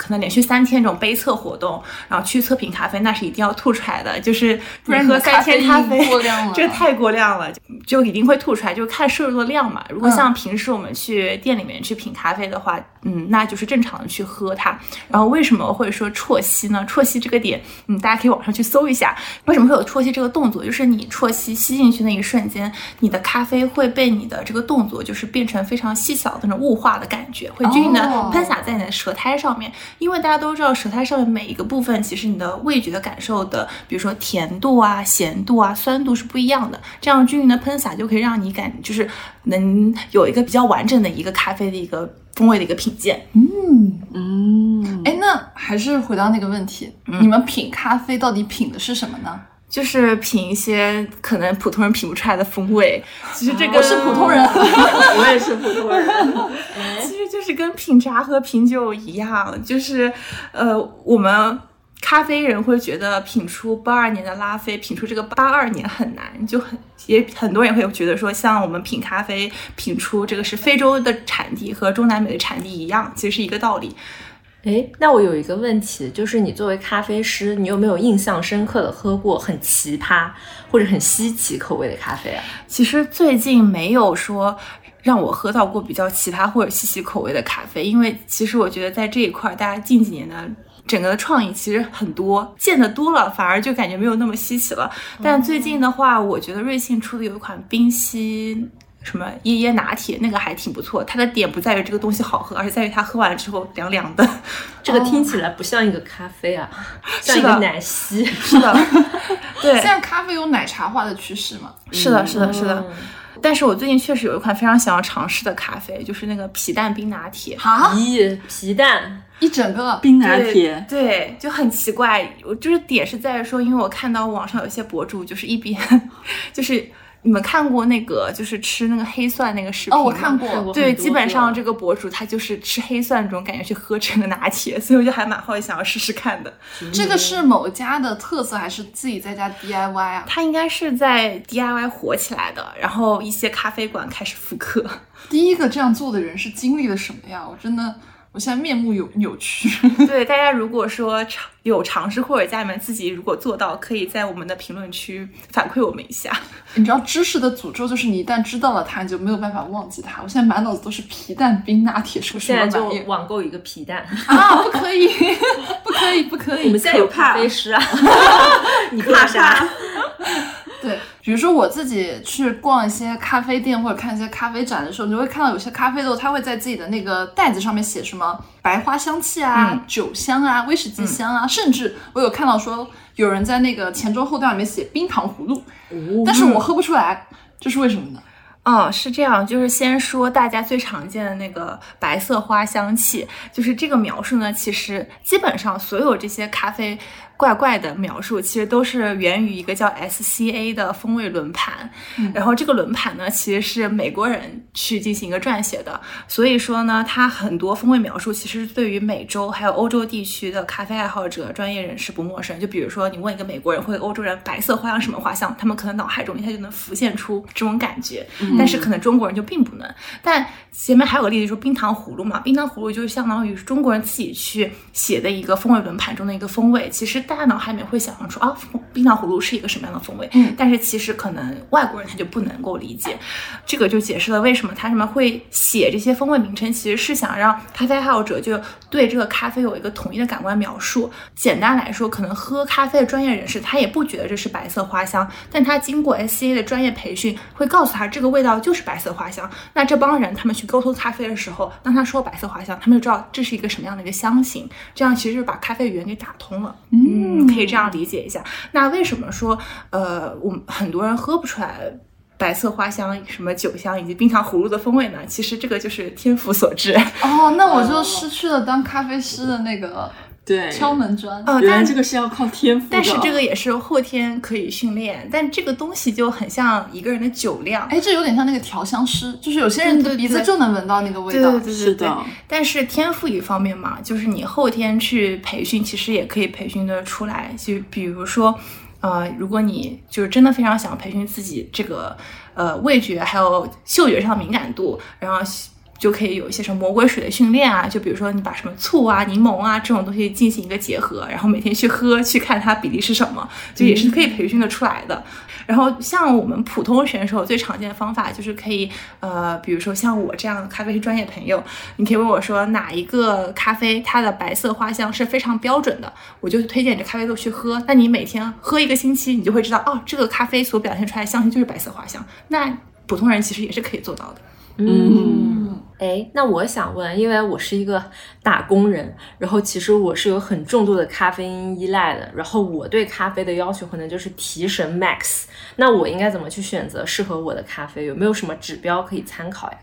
可能连续三天这种杯测活动，然后去测评咖啡，那是一定要吐出来的，就是不然喝三天咖啡过量了，这太过量了，就一定会吐出来，就看摄入的量嘛。如果像平时我们去店里面去品咖啡的话，嗯，那就是正常的去喝它。然后为什么会说啜吸呢？啜吸这个点，嗯，大家可以网上去搜一下，为什么会有啜吸这个动作？就是你啜吸吸进去那一瞬间，你的咖啡会被你的这个动作就是变成非常细小的那种雾化的感觉，会均匀的喷洒在你的舌苔上面。因为大家都知道，舌苔上面每一个部分，其实你的味觉的感受的，比如说甜度啊、咸度啊、酸度是不一样的。这样均匀的喷洒就可以让你感，就是能有一个比较完整的一个咖啡的一个风味的一个品鉴。嗯嗯，哎，那还是回到那个问题，你们品咖啡到底品的是什么呢？就是品一些可能普通人品不出来的风味。其实这个我是普通人，我也是普通人。其实就是跟品茶和品酒一样，就是呃，我们咖啡人会觉得品出八二年的拉菲，品出这个八二年很难，就很也很多人会觉得说，像我们品咖啡品出这个是非洲的产地和中南美的产地一样，其实是一个道理。哎，那我有一个问题，就是你作为咖啡师，你有没有印象深刻的喝过很奇葩或者很稀奇口味的咖啡啊？其实最近没有说让我喝到过比较奇葩或者稀奇口味的咖啡，因为其实我觉得在这一块，大家近几年的整个的创意其实很多，见得多了，反而就感觉没有那么稀奇了。但最近的话，我觉得瑞幸出的有一款冰溪。什么椰椰拿铁那个还挺不错，它的点不在于这个东西好喝，而是在于它喝完了之后凉凉的。这个听起来不像一个咖啡啊，像一个奶昔。是的，对。现在咖啡有奶茶化的趋势吗？是的，是的，是的。但是我最近确实有一款非常想要尝试的咖啡，就是那个皮蛋冰拿铁。啊？咦，皮蛋一整个冰拿铁？对，就很奇怪。我就是点是在于说，因为我看到网上有些博主就是一边就是。你们看过那个就是吃那个黑蒜那个视频吗？哦，我看过。对，基本上这个博主他就是吃黑蒜这种感觉去喝这个拿铁，所以我就还蛮好奇想要试试看的。这个是某家的特色还是自己在家 DIY 啊？它应该是在 DIY 火起来的，然后一些咖啡馆开始复刻。第一个这样做的人是经历了什么呀？我真的。我现在面目有扭曲。对大家，如果说尝有尝试或者家里面自己如果做到，可以在我们的评论区反馈我们一下。你知道知识的诅咒就是你一旦知道了它，你就没有办法忘记它。我现在满脑子都是皮蛋冰拿铁，是现在就网购一个皮蛋 啊！不可以，不可以，不可以！我们现在有咖啡师啊，你怕啥？对，比如说我自己去逛一些咖啡店或者看一些咖啡展的时候，你会看到有些咖啡豆，它会在自己的那个袋子上面写什么白花香气啊、酒香啊、威士忌香啊，甚至我有看到说有人在那个前中后段里面写冰糖葫芦，但是我喝不出来，这是为什么呢？嗯，是这样，就是先说大家最常见的那个白色花香气，就是这个描述呢，其实基本上所有这些咖啡。怪怪的描述，其实都是源于一个叫 SCA 的风味轮盘。然后这个轮盘呢，其实是美国人去进行一个撰写的。所以说呢，它很多风味描述其实对于美洲还有欧洲地区的咖啡爱好者、专业人士不陌生。就比如说，你问一个美国人或者欧洲人，白色花香什么花香，他们可能脑海中一下就能浮现出这种感觉。但是可能中国人就并不能。但前面还有个例子，说冰糖葫芦嘛，冰糖葫芦就是相当于中国人自己去写的一个风味轮盘中的一个风味。其实。大家脑海里面会想象出啊，冰糖葫芦是一个什么样的风味？嗯，但是其实可能外国人他就不能够理解，这个就解释了为什么他什么会写这些风味名称，其实是想让咖啡爱好者就对这个咖啡有一个统一的感官描述。简单来说，可能喝咖啡的专业人士他也不觉得这是白色花香，但他经过 S C A 的专业培训，会告诉他这个味道就是白色花香。那这帮人他们去沟通咖啡的时候，当他说白色花香，他们就知道这是一个什么样的一个香型，这样其实是把咖啡语言给打通了。嗯。嗯，可以这样理解一下。那为什么说，呃，我们很多人喝不出来白色花香、什么酒香以及冰糖葫芦的风味呢？其实这个就是天赋所致。哦，那我就失去了当咖啡师的那个对，敲门砖。呃，原来但这个是要靠天赋的。但是这个也是后天可以训练，但这个东西就很像一个人的酒量。哎，这有点像那个调香师，就是有些人的鼻子就能闻到那个味对道。对对对对是的，但是天赋一方面嘛，就是你后天去培训，其实也可以培训的出来。就比如说，呃，如果你就是真的非常想培训自己这个呃味觉还有嗅觉上的敏感度，然后就可以有一些什么魔鬼水的训练啊，就比如说你把什么醋啊、柠檬啊这种东西进行一个结合，然后每天去喝，去看它比例是什么，就也是可以培训得出来的。然后像我们普通选手最常见的方法就是可以，呃，比如说像我这样的咖啡师专业朋友，你可以问我说哪一个咖啡它的白色花香是非常标准的，我就推荐你这咖啡豆去喝。那你每天喝一个星期，你就会知道哦，这个咖啡所表现出来的香气就是白色花香。那普通人其实也是可以做到的。嗯，哎，那我想问，因为我是一个打工人，然后其实我是有很重度的咖啡因依赖的，然后我对咖啡的要求可能就是提神 max。那我应该怎么去选择适合我的咖啡？有没有什么指标可以参考呀？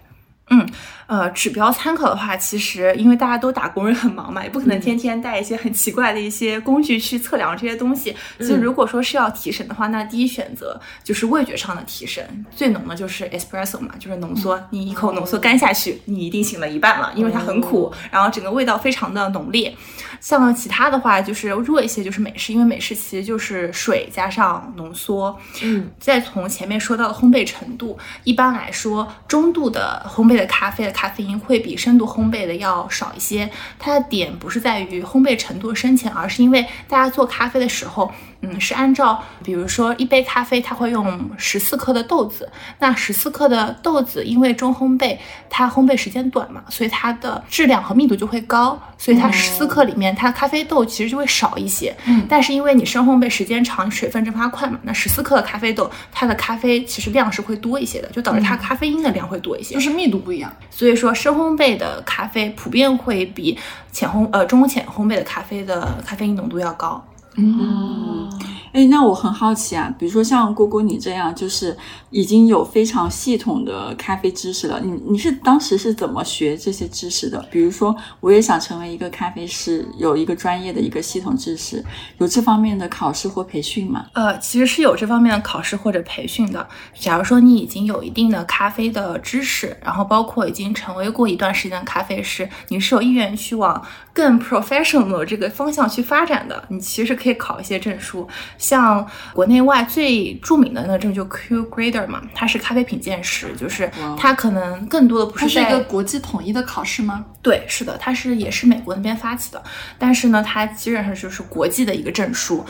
嗯，呃，指标参考的话，其实因为大家都打工人很忙嘛，也不可能天天带一些很奇怪的一些工具去测量这些东西。所以如果说是要提神的话，那第一选择就是味觉上的提神，最浓的就是 espresso 嘛，就是浓缩，你一口浓缩干下去，你一定醒了一半了，因为它很苦，然后整个味道非常的浓烈。像其他的话，就是弱一些，就是美式，因为美式其实就是水加上浓缩。嗯，再从前面说到的烘焙程度，一般来说，中度的烘焙的咖啡的咖啡因会比深度烘焙的要少一些。它的点不是在于烘焙程度深浅，而是因为大家做咖啡的时候，嗯，是按照比如说一杯咖啡，它会用十四克的豆子，那十四克的豆子因为中烘焙它烘焙时间短嘛，所以它的质量和密度就会高，所以它十四克里面它咖啡豆其实就会少一些。嗯但是因为你深烘焙时间长，水分蒸发快嘛，那十四克的咖啡豆它的咖啡其实量是会多一些的，就导致它咖啡因的量会多一些。就是密度不一样。所以说深烘焙的咖啡普遍会比浅烘呃中浅烘焙的咖啡的咖啡因浓度要高。嗯，哎，那我很好奇啊，比如说像姑姑你这样，就是已经有非常系统的咖啡知识了，你你是当时是怎么学这些知识的？比如说，我也想成为一个咖啡师，有一个专业的一个系统知识，有这方面的考试或培训吗？呃，其实是有这方面的考试或者培训的。假如说你已经有一定的咖啡的知识，然后包括已经成为过一段时间的咖啡师，你是有意愿去往更 professional 这个方向去发展的，你其实可以考一些证书。像国内外最著名的那证就 Q Grader 嘛，它是咖啡品鉴师，就是它可能更多的不是在它是一个国际统一的考试吗？对，是的，它是也是美国那边发起的，但是呢，它基本上就是国际的一个证书。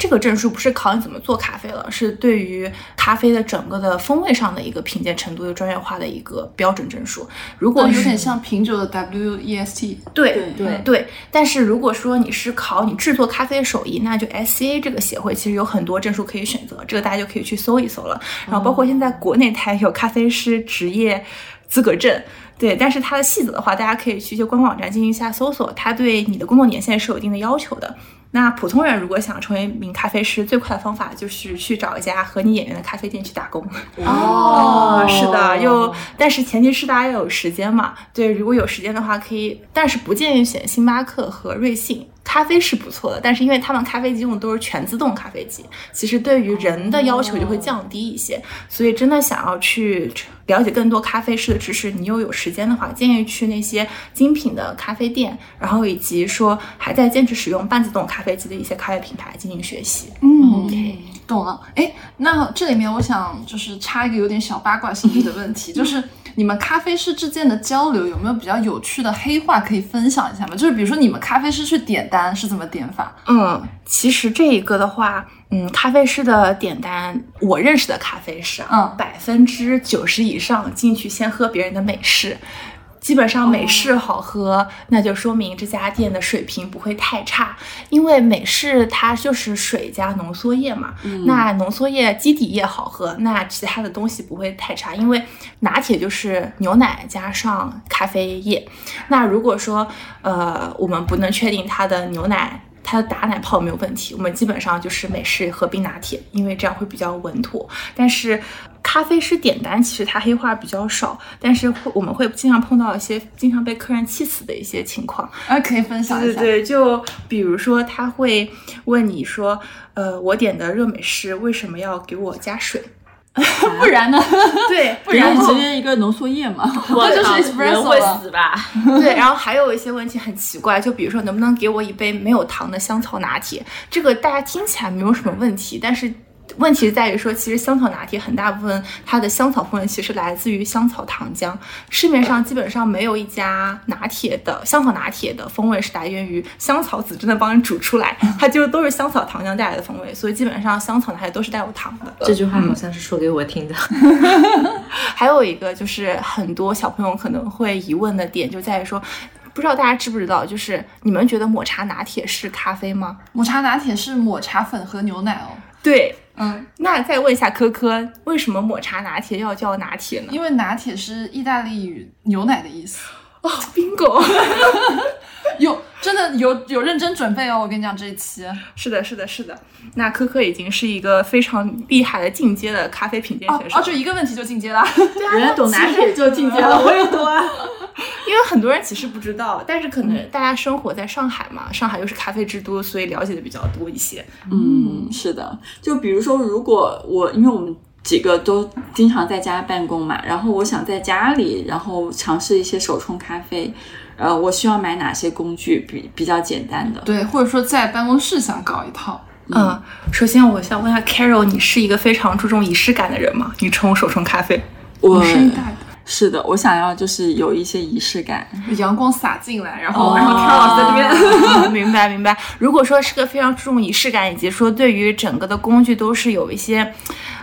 这个证书不是考你怎么做咖啡了，是对于咖啡的整个的风味上的一个品鉴程度的专业化的一个标准证书。如果有点像品酒的 WEST。对对对对，但是如果说你是考你制作咖啡手艺，那就 SCA 这个协会其实有很多证书可以选择，这个大家就可以去搜一搜了。然后包括现在国内它也有咖啡师职业资格证。对，但是它的细则的话，大家可以去一些官方网站进行一下搜索，它对你的工作年限是有一定的要求的。那普通人如果想成为一名咖啡师，最快的方法就是去找一家和你眼缘的咖啡店去打工。哦 是的，又但是前提是大家要有时间嘛。对，如果有时间的话，可以，但是不建议选星巴克和瑞幸。咖啡是不错的，但是因为他们咖啡机用的都是全自动咖啡机，其实对于人的要求就会降低一些。所以真的想要去了解更多咖啡师的知识，你又有时间的话，建议去那些精品的咖啡店，然后以及说还在坚持使用半自动咖啡机的一些咖啡品牌进行学习。嗯 OK 懂了。哎，那这里面我想就是插一个有点小八卦性质的问题，就是你们咖啡师之间的交流有没有比较有趣的黑话可以分享一下吗？就是比如说你们咖啡师去点单是怎么点法？嗯，其实这一个的话，嗯，咖啡师的点单，我认识的咖啡师啊，嗯百分之九十以上进去先喝别人的美式。基本上美式好喝，那就说明这家店的水平不会太差，因为美式它就是水加浓缩液嘛。那浓缩液基底液好喝，那其他的东西不会太差，因为拿铁就是牛奶加上咖啡液。那如果说呃我们不能确定它的牛奶。它的打奶泡没有问题，我们基本上就是美式和冰拿铁，因为这样会比较稳妥。但是咖啡师点单，其实他黑话比较少，但是会我们会经常碰到一些经常被客人气死的一些情况。啊，可以分享一下。对对对，就比如说他会问你说，呃，我点的热美式为什么要给我加水？不然呢？对，不然直接一个浓缩液嘛。我就是 espresso 人会死吧？对，然后还有一些问题很奇怪，就比如说能不能给我一杯没有糖的香草拿铁？这个大家听起来没有什么问题，但是。问题在于说，其实香草拿铁很大部分它的香草风味其实来自于香草糖浆，市面上基本上没有一家拿铁的香草拿铁的风味是来源于香草籽真的帮你煮出来，它就都是香草糖浆带来的风味，所以基本上香草拿铁都是带有糖的。这句话好像是说给我听的。还有一个就是很多小朋友可能会疑问的点就在于说，不知道大家知不知道，就是你们觉得抹茶拿铁是咖啡吗？抹茶拿铁是抹茶粉和牛奶哦。对，嗯，那再问一下科科，为什么抹茶拿铁要叫拿铁呢？因为拿铁是意大利语牛奶的意思。哦，bingo，有真的有有认真准备哦，我跟你讲这一期。是的，是的，是的。那科科已经是一个非常厉害的进阶的咖啡品鉴哦选手哦，就一个问题就进阶了。对啊，懂拿铁就进阶了，我也懂啊。因为很多人其实不知道，但是可能大家生活在上海嘛，上海又是咖啡之都，所以了解的比较多一些。嗯，是的，就比如说，如果我因为我们几个都经常在家办公嘛，然后我想在家里，然后尝试一些手冲咖啡，呃，我需要买哪些工具比比较简单的？对，或者说在办公室想搞一套。嗯，首先我想问一下 Carol，你是一个非常注重仪式感的人吗？你冲手冲咖啡？我声音大的，是的，我想要就是有一些仪式感。阳光洒进来，然后、哦然后 Carol 老师在这边。嗯 明白明白。如果说是个非常注重仪式感，以及说对于整个的工具都是有一些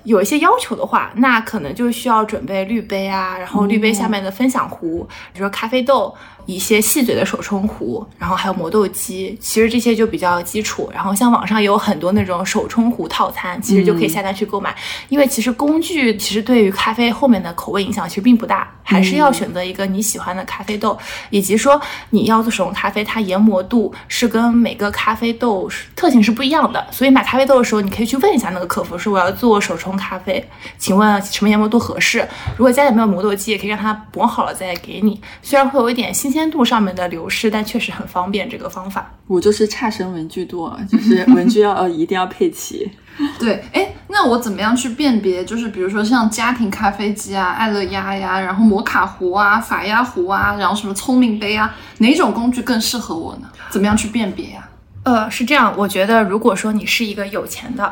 有一些要求的话，那可能就需要准备滤杯啊，然后滤杯下面的分享壶，比如说咖啡豆。一些细嘴的手冲壶，然后还有磨豆机，其实这些就比较基础。然后像网上也有很多那种手冲壶套餐，其实就可以下单去购买。因为其实工具其实对于咖啡后面的口味影响其实并不大，还是要选择一个你喜欢的咖啡豆，以及说你要做手冲咖啡，它研磨度是跟每个咖啡豆是特性是不一样的。所以买咖啡豆的时候，你可以去问一下那个客服，说我要做手冲咖啡，请问什么研磨度合适？如果家里没有磨豆机，也可以让它磨好了再给你。虽然会有一点新鲜度上面的流失，但确实很方便这个方法。我就是差生文具多，就是文具要呃一定要配齐。对，哎，那我怎么样去辨别？就是比如说像家庭咖啡机啊、爱乐压呀，然后摩卡壶啊、法压壶啊，然后什么聪明杯啊，哪种工具更适合我呢？怎么样去辨别呀、呃，是这样，我觉得如果说你是一个有钱的，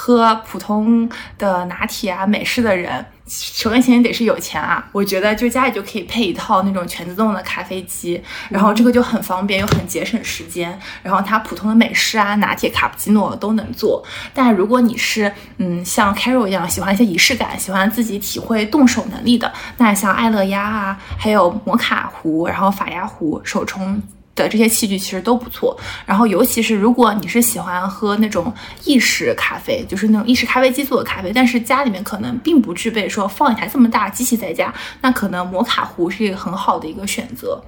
喝普通的拿铁啊、美式的人，首先前提得是有钱啊。我觉得就家里就可以配一套那种全自动的咖啡机，然后这个就很方便又很节省时间。然后它普通的美式啊、拿铁、卡布奇诺都能做。但如果你是嗯像 Carol 一样喜欢一些仪式感，喜欢自己体会动手能力的，那像爱乐压啊，还有摩卡壶，然后法压壶、手冲。的这些器具其实都不错，然后尤其是如果你是喜欢喝那种意式咖啡，就是那种意式咖啡机做的咖啡，但是家里面可能并不具备说放一台这么大机器在家，那可能摩卡壶是一个很好的一个选择。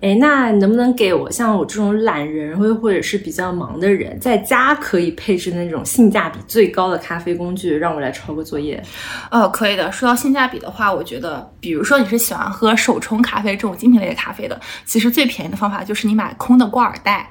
哎，那能不能给我像我这种懒人或或者是比较忙的人，在家可以配置那种性价比最高的咖啡工具，让我来抄个作业？呃，可以的。说到性价比的话，我觉得，比如说你是喜欢喝手冲咖啡这种精品类的咖啡的，其实最便宜的方法就是你买空的挂耳袋。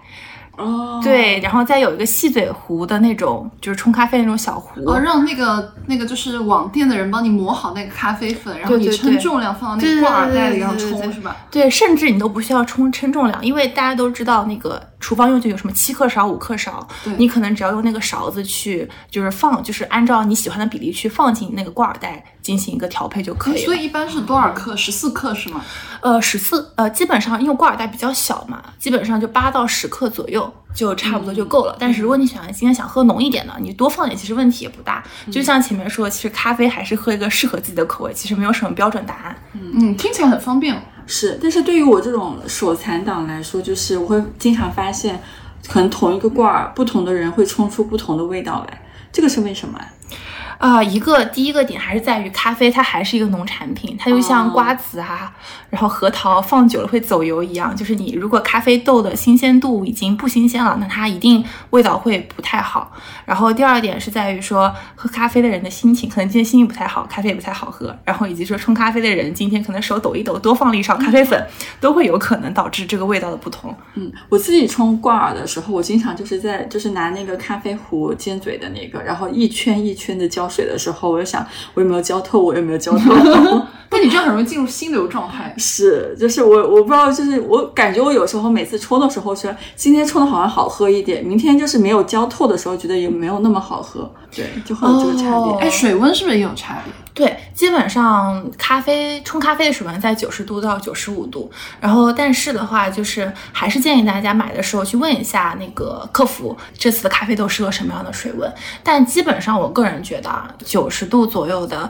哦，对，然后再有一个细嘴壶的那种，就是冲咖啡那种小壶。哦，让那个那个就是网店的人帮你磨好那个咖啡粉，然后你称重量放到那个挂耳袋里，然后冲是吧？对，甚至你都不需要冲称重量，因为大家都知道那个厨房用具有什么七克勺、五克勺对，你可能只要用那个勺子去，就是放，就是按照你喜欢的比例去放进那个挂耳袋进行一个调配就可以了。所以一般是多少克？十四克是吗？呃，十四呃，基本上因为挂耳袋比较小嘛，基本上就八到十克左右就差不多就够了。但是如果你喜欢今天想喝浓一点的，你多放点其实问题也不大。就像前面说，其实咖啡还是喝一个适合自己的口味，其实没有什么标准答案。嗯，听起来很方便哦。是，但是对于我这种手残党来说，就是我会经常发现，可能同一个罐儿，不同的人会冲出不同的味道来，这个是为什么啊？啊、一个第一个点还是在于咖啡，它还是一个农产品，它就像瓜子啊，然后核桃放久了会走油一样，就是你如果咖啡豆的新鲜度已经不新鲜了，那它一定味道会不太好。然后第二点是在于说喝咖啡的人的心情，可能今天心情不太好，咖啡也不太好喝，然后以及说冲咖啡的人今天可能手抖一抖，多放了一勺咖啡粉，都会有可能导致这个味道的不同。嗯，我自己冲挂耳的时候，我经常就是在就是拿那个咖啡壶尖嘴的那个，然后一圈一圈的浇水的时候，我就想我有没有浇透，我有没有浇透。但你这样很容易进入心流状态。是，就是我我不知道，就是我感觉我有时候每次冲的时候是今天冲的好像好喝一点，明天就是没有浇透的时候，觉得也没有那么好喝，对，就会有这个差别。哦哎，水温是不是也有差别？对，基本上咖啡冲咖啡的水温在九十度到九十五度，然后但是的话，就是还是建议大家买的时候去问一下那个客服，这次的咖啡豆适合什么样的水温。但基本上我个人觉得啊，九十度左右的。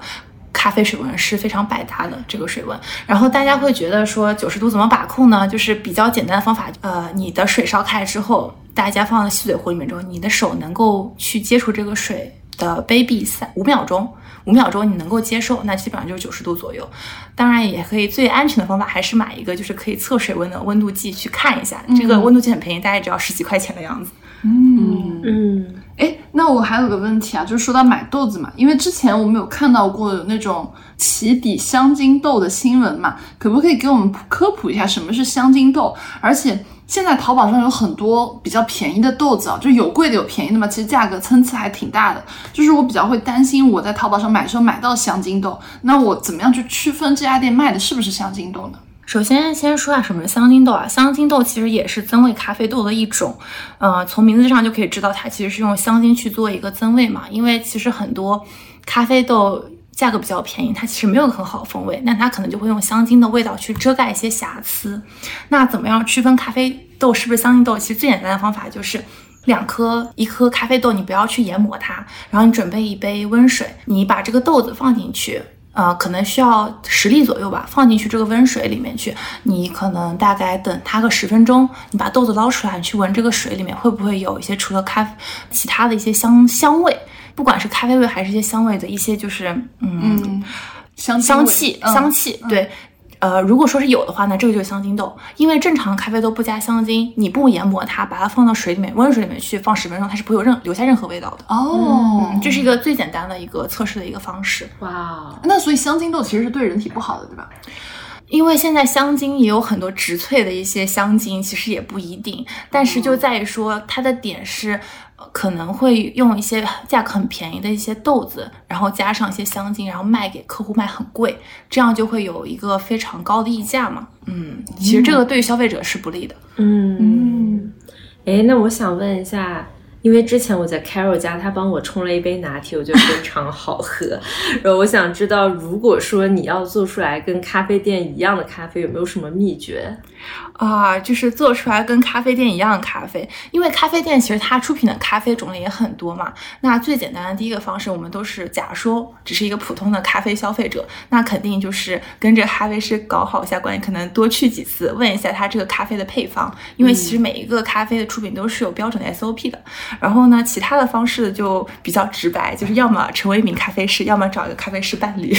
咖啡水温是非常百搭的这个水温，然后大家会觉得说九十度怎么把控呢？就是比较简单的方法，呃，你的水烧开之后，大家放到吸水壶里面之后，你的手能够去接触这个水的杯壁三五秒钟，五秒钟你能够接受，那基本上就是九十度左右。当然也可以，最安全的方法还是买一个就是可以测水温的温度计去看一下，这个温度计很便宜，大概只要十几块钱的样子。嗯，嗯，哎，那我还有个问题啊，就是说到买豆子嘛，因为之前我们有看到过有那种起底香精豆的新闻嘛，可不可以给我们科普一下什么是香精豆？而且现在淘宝上有很多比较便宜的豆子啊，就有贵的有便宜的嘛，其实价格参差还挺大的。就是我比较会担心我在淘宝上买的时候买到香精豆，那我怎么样去区分这家店卖的是不是香精豆呢？首先，先说下什么是香精豆啊？香精豆其实也是增味咖啡豆的一种，呃，从名字上就可以知道它其实是用香精去做一个增味嘛。因为其实很多咖啡豆价格比较便宜，它其实没有很好的风味，那它可能就会用香精的味道去遮盖一些瑕疵。那怎么样区分咖啡豆是不是香精豆？其实最简单的方法就是。两颗一颗咖啡豆，你不要去研磨它，然后你准备一杯温水，你把这个豆子放进去，呃，可能需要十粒左右吧，放进去这个温水里面去，你可能大概等它个十分钟，你把豆子捞出来，你去闻这个水里面会不会有一些除了咖其他的一些香香味，不管是咖啡味还是一些香味的一些就是嗯嗯，香香气嗯香气对。呃，如果说是有的话，呢这个就是香精豆，因为正常咖啡豆不加香精，你不研磨它，把它放到水里面，温水里面去放十分钟，它是不会有任留下任何味道的。哦，嗯，这是一个最简单的一个测试的一个方式。哇，那所以香精豆其实是对人体不好的，对吧？因为现在香精也有很多植萃的一些香精，其实也不一定，但是就在于说它的点是，呃可能会用一些价格很便宜的一些豆子，然后加上一些香精，然后卖给客户卖很贵，这样就会有一个非常高的溢价嘛。嗯，其实这个对于消费者是不利的。嗯嗯，哎，那我想问一下，因为之前我在 Carol 家，他帮我冲了一杯拿铁，我觉得非常好喝。然后我想知道，如果说你要做出来跟咖啡店一样的咖啡，有没有什么秘诀？啊，就是做出来跟咖啡店一样的咖啡，因为咖啡店其实它出品的咖啡种类也很多嘛。那最简单的第一个方式，我们都是假说只是一个普通的咖啡消费者，那肯定就是跟着咖啡师搞好一下关系，可能多去几次，问一下他这个咖啡的配方，因为其实每一个咖啡的出品都是有标准的 SOP 的。然后呢，其他的方式就比较直白，就是要么成为一名咖啡师，要么找一个咖啡师伴侣。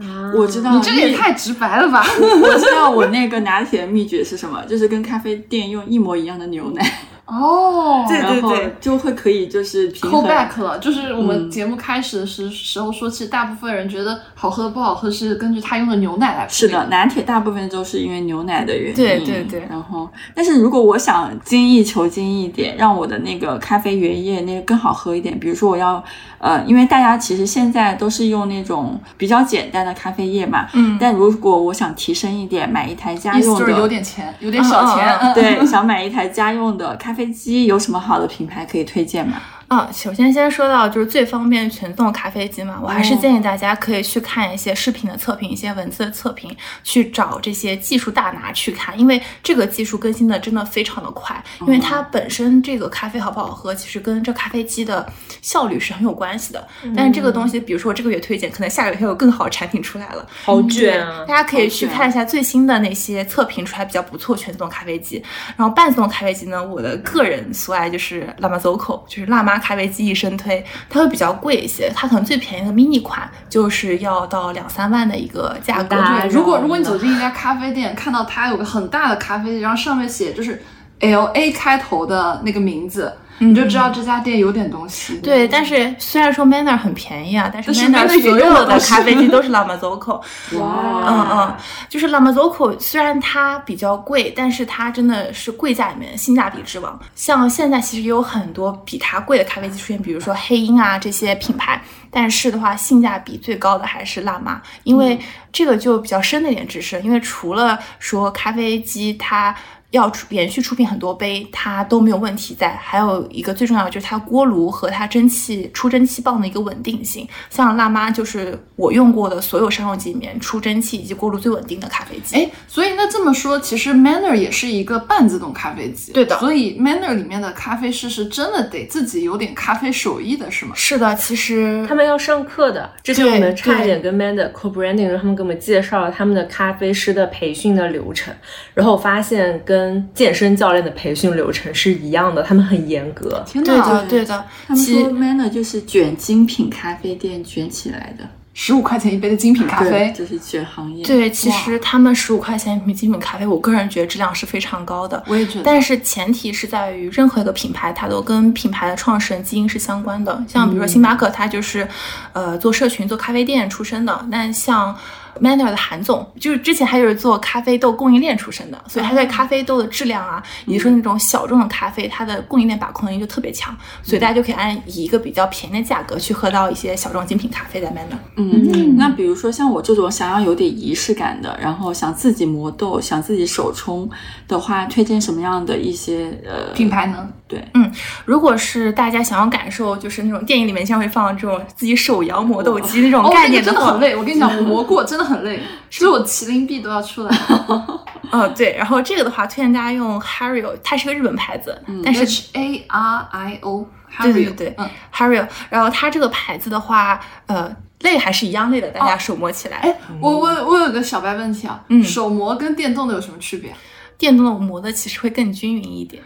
啊我知道你这个也太直白了吧？我知道我那个拿铁的秘诀是什么，就是跟咖啡店用一模一样的牛奶，哦，对对对就会可以就是平 call。back 了，就是我们嗯节目开始的时时候说，其实大部分人觉得好喝不好喝是根据他用的牛奶来。是的，，拿铁大部分都是因为牛奶的原因。对对对然后，但是如果我想精益求精一点，让我的那个咖啡原液那个更好喝一点，比如说我要呃，因为大家其实现在都是用那种比较简单的咖啡液嘛，嗯但如果我想提升一点，买一台家用的就是有。点钱，有点小钱。对，想买一台家用的咖飞机，有什么好的品牌可以推荐吗？啊，首先先说到就是最方便全自动咖啡机嘛，我还是哦建议大家可以去看一些视频的测评，一些文字的测评，去找这些技术大拿去看，因为这个技术更新的真的非常的快，因为它本身这个咖啡好不好喝，其实跟这咖啡机的效率是很有关系的。但是这个东西，比如说我这个月推荐，可能下个月还有更好的产品出来了，好卷啊！大家可以去看一下最新的那些测评出来比较不错全自动咖啡机。然后半自动咖啡机呢，我的个人所爱就是 Lamazoco，就是辣妈咖啡机一生推，它会比较贵一些，它可能最便宜的 mini 款就是要到两三万的一个价格。对，如果如果你走进一家咖啡店，看到它有个很大的咖啡机，然后上面写就是 L A 开头的那个名字，你就知道这家店有点东西。对，但是虽然说 Manner 很便宜啊，但是 Manner 所有的咖啡机都是 Lamazoco。哇，嗯嗯，就是 Lamazoco 虽然它比较贵，但是它真的是贵价里面性价比之王。像现在其实也有很多比它贵的咖啡机出现，比如说黑鹰啊这些品牌，但是的话性价比最高的还是辣妈，因为这个就比较深的一点知识，因为除了说咖啡机它。要出连续出品很多杯，它都没有问题在。还有一个最重要的就是它锅炉和它蒸汽出蒸汽棒的一个稳定性。像辣妈就是我用过的所有商用机里面出蒸汽以及锅炉最稳定的咖啡机。哎，所以那这么说，其实 Manner 也是一个半自动咖啡机。对的所以 Manner 里面的咖啡师是真的得自己有点咖啡手艺的，是吗？是的，其实他们要上课的。之前我们差一点跟 Man 的 co-branding 的时候，他们给我们介绍了他们的咖啡师的培训的流程，然后我发现跟健身教练的培训流程是一样的，他们很严格。对的，对的。他们说其实 Manner 就是卷精品咖啡店卷起来的十五块钱一杯的精品咖啡对，就是卷行业。对，其实他们十五块钱一瓶精品咖啡，我个人觉得质量是非常高的。我也觉得。但是前提是在于任何一个品牌，它都跟品牌的创始人基因是相关的。像比如说星巴克，它就是，呃，做社群、做咖啡店出身的。那像 Manner 的韩总，就是之前他就是做咖啡豆供应链出身的，所以他对咖啡豆的质量啊，以及说那种小众的咖啡，它的供应链把控能力就特别强，所以大家就可以按以一个比较便宜的价格去喝到一些小众精品咖啡在 Manner。嗯，那比如说像我这种想要有点仪式感的，然后想自己磨豆、想自己手冲的话，推荐什么样的一些呃品牌呢？对，嗯如果是大家想要感受，就是那种电影里面经常会放这种自己手摇磨豆机那种哦，概那念真的很累。我跟你讲，我磨过，真的很累，所以我麒麟臂都要出来了。嗯，对。然后这个的话，推荐大家用 Hario，它是个日本牌子，但是 H A R I O，对对对嗯，Hario，然后它这个牌子的话，呃，累还是一样累的，大家手摸起来。哎，我我我有个小白问题啊，嗯手磨跟电动的有什么区别？电动的磨的其实会更均匀一点。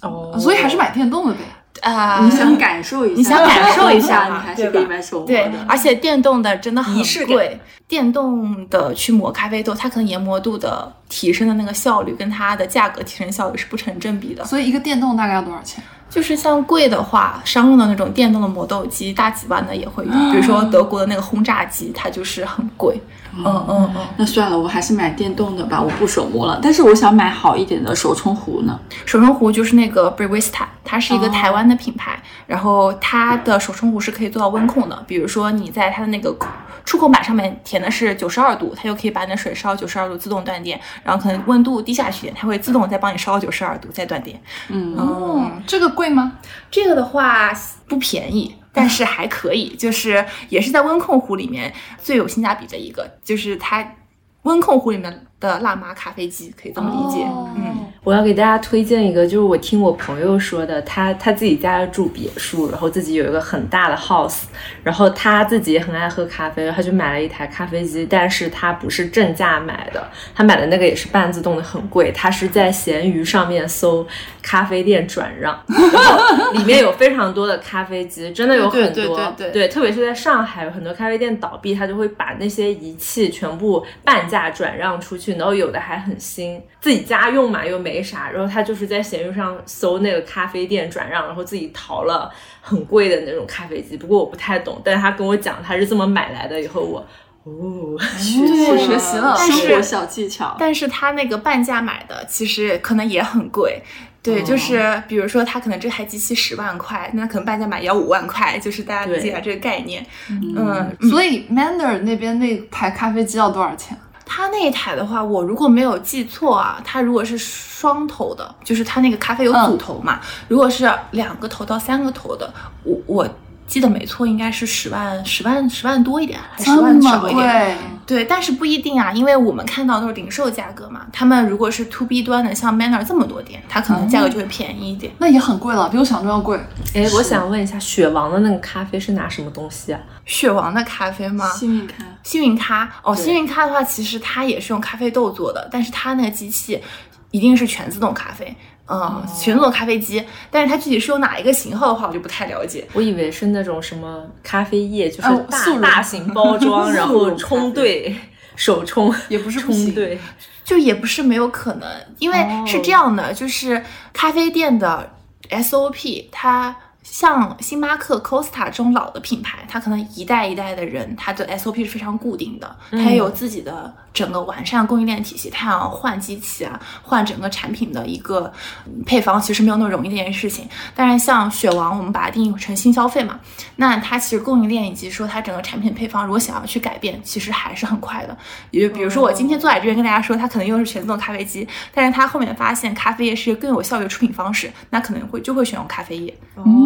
哦所以还是买电动的呗。啊、你想感受一下，你想感受一下嘛 你还是可以买手磨对的。，而且电动的真的很贵。电动的去磨咖啡豆，它可能研磨度的提升的那个效率跟它的价格提升效率是不成正比的。所以一个电动大概要多少钱？就是像贵的话，商用的那种电动的磨豆机，大几万的也会有。比如说德国的那个轰炸机，它就是很贵。嗯嗯嗯嗯。那算了，我还是买电动的吧，我不手磨了。但是我想买好一点的手冲壶呢。手冲壶就是那个 Brewista，它是一个哦台湾的品牌，然后它的手冲壶是可以做到温控的。比如说你在它的那个出口板上面填的是九十二度，它就可以把你的水烧九十二度自动断电，然后可能温度低下去点，它会自动再帮你烧到九十二度再断电。嗯，哦，这个贵吗？这个的话不便宜，但是还可以，就是也是在温控壶里面最有性价比的一个，就是它温控壶里面的辣妈咖啡机，可以这么理解。哦嗯，我要给大家推荐一个，就是我听我朋友说的，他他自己家住别墅，然后自己有一个很大的 house，然后他自己也很爱喝咖啡，他就买了一台咖啡机，但是他不是正价买的，他买的那个也是半自动的，很贵，他是在闲鱼上面搜咖啡店转让，然 后里面有非常多的咖啡机，真的有很多，对对对对特别是在上海，有很多咖啡店倒闭，他就会把那些仪器全部半价转让出去，然后有的还很新，自己家用嘛又没啥，然后他就是在闲鱼上搜那个咖啡店转让，然后自己淘了很贵的那种咖啡机，不过我不太懂，但是他跟我讲他是这么买来的，以后我哦，对学习了但是生活小技巧。但是他那个半价买的，其实可能也很贵。对，就是比如说，他可能这台机器十万块，那可能半价买也要五万块，就是大家理解一下这个概念。嗯，所以 Manner 那边那台咖啡机要多少钱？它那一台的话，我如果没有记错啊，它如果是双头的，就是它那个咖啡有组头嘛，如果是两个头到三个头的，我我记得没错，应该是十万十万十万多一点，还是十万少一点。对，但是不一定啊，因为我们看到都是零售价格嘛。他们如果是 to B 端的，像 Manner 这么多店，它可能价格就会便宜一点。那也很贵了，比我想中要贵。哎，我想问一下，雪王的那个咖啡是拿什么东西啊？雪王的咖啡吗？幸运咖，幸运咖哦，幸运咖的话，其实它也是用咖啡豆做的，但是它那个机器一定是全自动咖啡。嗯，全自动咖啡机，但是它具体是用哪一个型号的话，我就不太了解。我以为是那种什么咖啡液，就是大、大型包装，然后冲兑手冲，也不是冲行。兑。就也不是没有可能，因为是这样的，就是咖啡店的 SOP，它像星巴克、Costa 这种老的品牌，它可能一代一代的人，它的 SOP 是非常固定的，它也有自己的整个完善供应链体系，它要换机器啊，换整个产品的一个嗯配方，其实没有那么容易的一件事情。但是，像雪王，我们把它定义成新消费嘛，那它其实供应链以及说它整个产品配方，如果想要去改变，其实还是很快的。也就比如说我今天坐在这边跟大家说，它可能用的是全自动咖啡机，但是它后面发现咖啡液是一个更有效率的出品方式，那可能会就会选用咖啡液。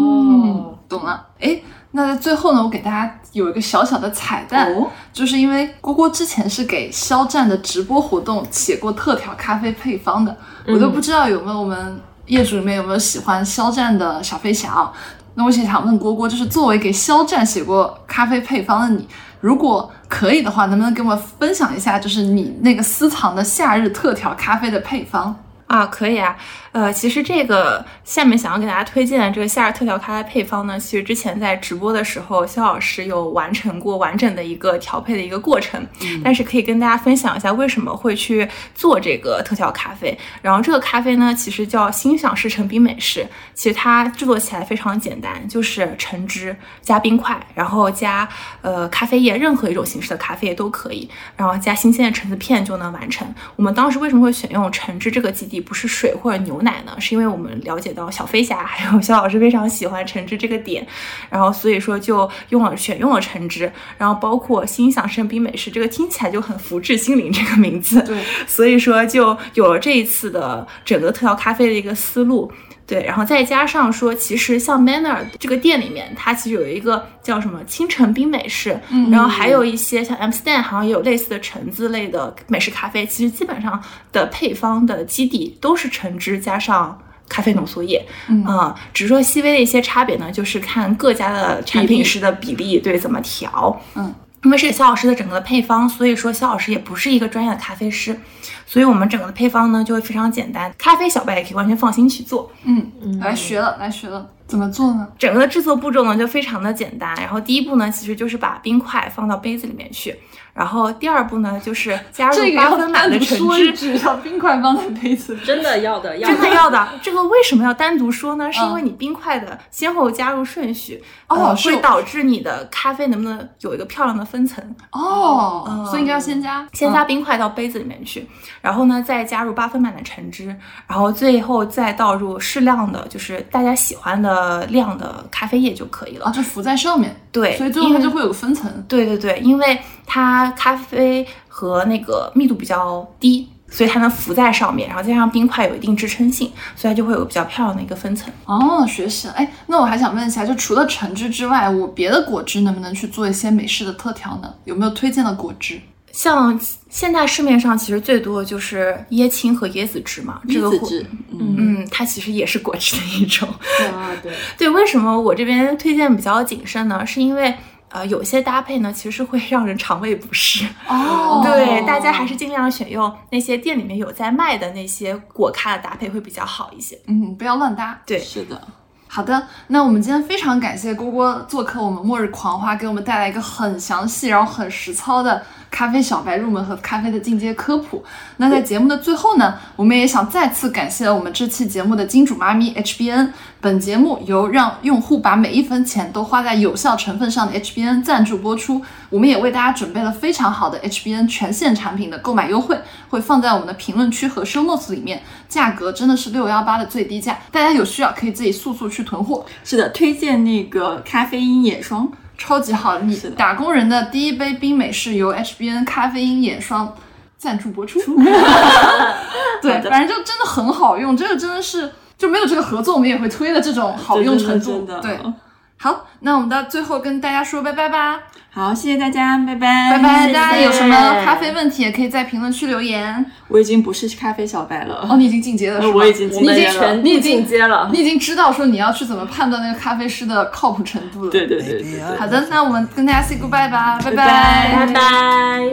嗯，懂了。哎，那在最后呢，我给大家有一个小小的彩蛋，哦就是因为郭郭之前是给肖战的直播活动写过特调咖啡配方的，我都不知道有没有我们业主里面有没有喜欢肖战的小飞侠啊。那我也想问郭郭，就是作为给肖战写过咖啡配方的你，如果可以的话，能不能给我们分享一下，就是你那个私藏的夏日特调咖啡的配方？啊，可以啊，呃，其实这个下面想要给大家推荐的这个夏日特调咖啡配方呢，其实之前在直播的时候，肖老师有完成过完整的一个调配的一个过程，但是可以跟大家分享一下为什么会去做这个特调咖啡。然后这个咖啡呢，其实叫心想事成冰美式，其实它制作起来非常简单，就是橙汁加冰块，然后加呃咖啡液，任何一种形式的咖啡液都可以，然后加新鲜的橙子片就能完成。我们当时为什么会选用橙汁这个基底，不是水或者牛奶呢？是因为我们了解到小飞侠 还有肖老师非常喜欢橙汁这个点，然后所以说就用了选用了橙汁，然后包括心想圣冰美式，这个听起来就很福至心灵这个名字，对，所以说就有了这一次的整个特调咖啡的一个思路。对，然后再加上说，其实像 Manner 这个店里面，它其实有一个叫什么清晨冰美式，嗯然后还有一些像 M Stand 好像也有类似的橙子类的美式咖啡，其实基本上的配方的基底都是橙汁加上。咖啡浓缩液，嗯只是说细微的一些差别呢，就是看各家的产品师的比例对怎么调，嗯，因为是肖老师的整个的配方，所以说肖老师也不是一个专业的咖啡师，所以我们整个的配方呢就会非常简单，咖啡小白也可以完全放心去做。嗯，来学了，来学了，怎么做呢？整个的制作步骤呢就非常的简单，然后第一步呢其实就是把冰块放到杯子里面去，然后第二步呢就是加入这个要八分满的橙汁。要冰块放在杯子里。真的要的，要真的要的，这个为什么要单独说呢？是因为嗯你冰块的先后加入顺序，哦会导致你的咖啡能不能有一个漂亮的分层。哦，嗯所以应该要先加，先加冰块到杯子里面去，然后呢再加入八分满的橙汁，然后最后再倒入适量的，就是大家喜欢的量的咖啡液就可以了。啊，就浮在上面，对，所以最后它就会有个分层。对对对，因为它咖啡和那个密度比较低，所以它能浮在上面，然后再加上冰块有一定支撑性，所以它就会有比较漂亮的一个分层。哦，学习了。哎，那我还想问一下，就除了橙汁之外，我别的果汁能不能去做一些美式的特调呢？有没有推荐的果汁？像现在市面上其实最多的就是椰青和椰子汁嘛，这个果椰子汁，嗯，嗯，它其实也是果汁的一种。啊，对，对，为什么我这边推荐比较谨慎呢？是因为呃，有些搭配呢，其实会让人肠胃不适。哦 对，大家还是尽量选用那些店里面有在卖的那些果咖的搭配会比较好一些。嗯，不要乱搭。对，是的，好的，那我们今天非常感谢蝈蝈做客我们末日狂花，给我们带来一个很详细，然后很实操的咖啡小白入门和咖啡的进阶科普。那在节目的最后呢，我们也想再次感谢我们这期节目的金主妈咪 HBN。本节目由让用户把每一分钱都花在有效成分上的 HBN 赞助播出。我们也为大家准备了非常好的 HBN 全线产品的购买优惠，会放在我们的评论区和 show notes 里面，价格真的是六幺八的最低价，大家有需要可以自己速速去囤货。是的，推荐那个咖啡因眼霜，超级好！你打工人的第一杯冰美式由 HBN 咖啡因眼霜赞助播出。对，反正就真的很好用，这个真的是就没有这个合作，我们也会推的这种好用程度。真的真对的，好，那我们到最后跟大家说拜拜吧，好，谢谢大家，拜拜，拜拜！谢谢大家有什么咖啡问题也可以在评论区留言。我已经不是咖啡小白了，哦，你已经进阶了是吧？我已经进阶了全部进阶了。你已经知道说你要去怎么判断那个咖啡师的靠谱程度了。对对对对对，好的，那我们跟大家 say goodbye 吧，拜拜拜拜。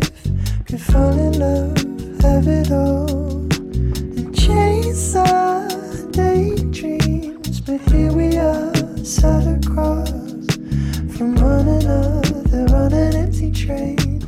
Could fall in love, have it all, and chase our daydreams. But here we are, sat across from one another on an empty train.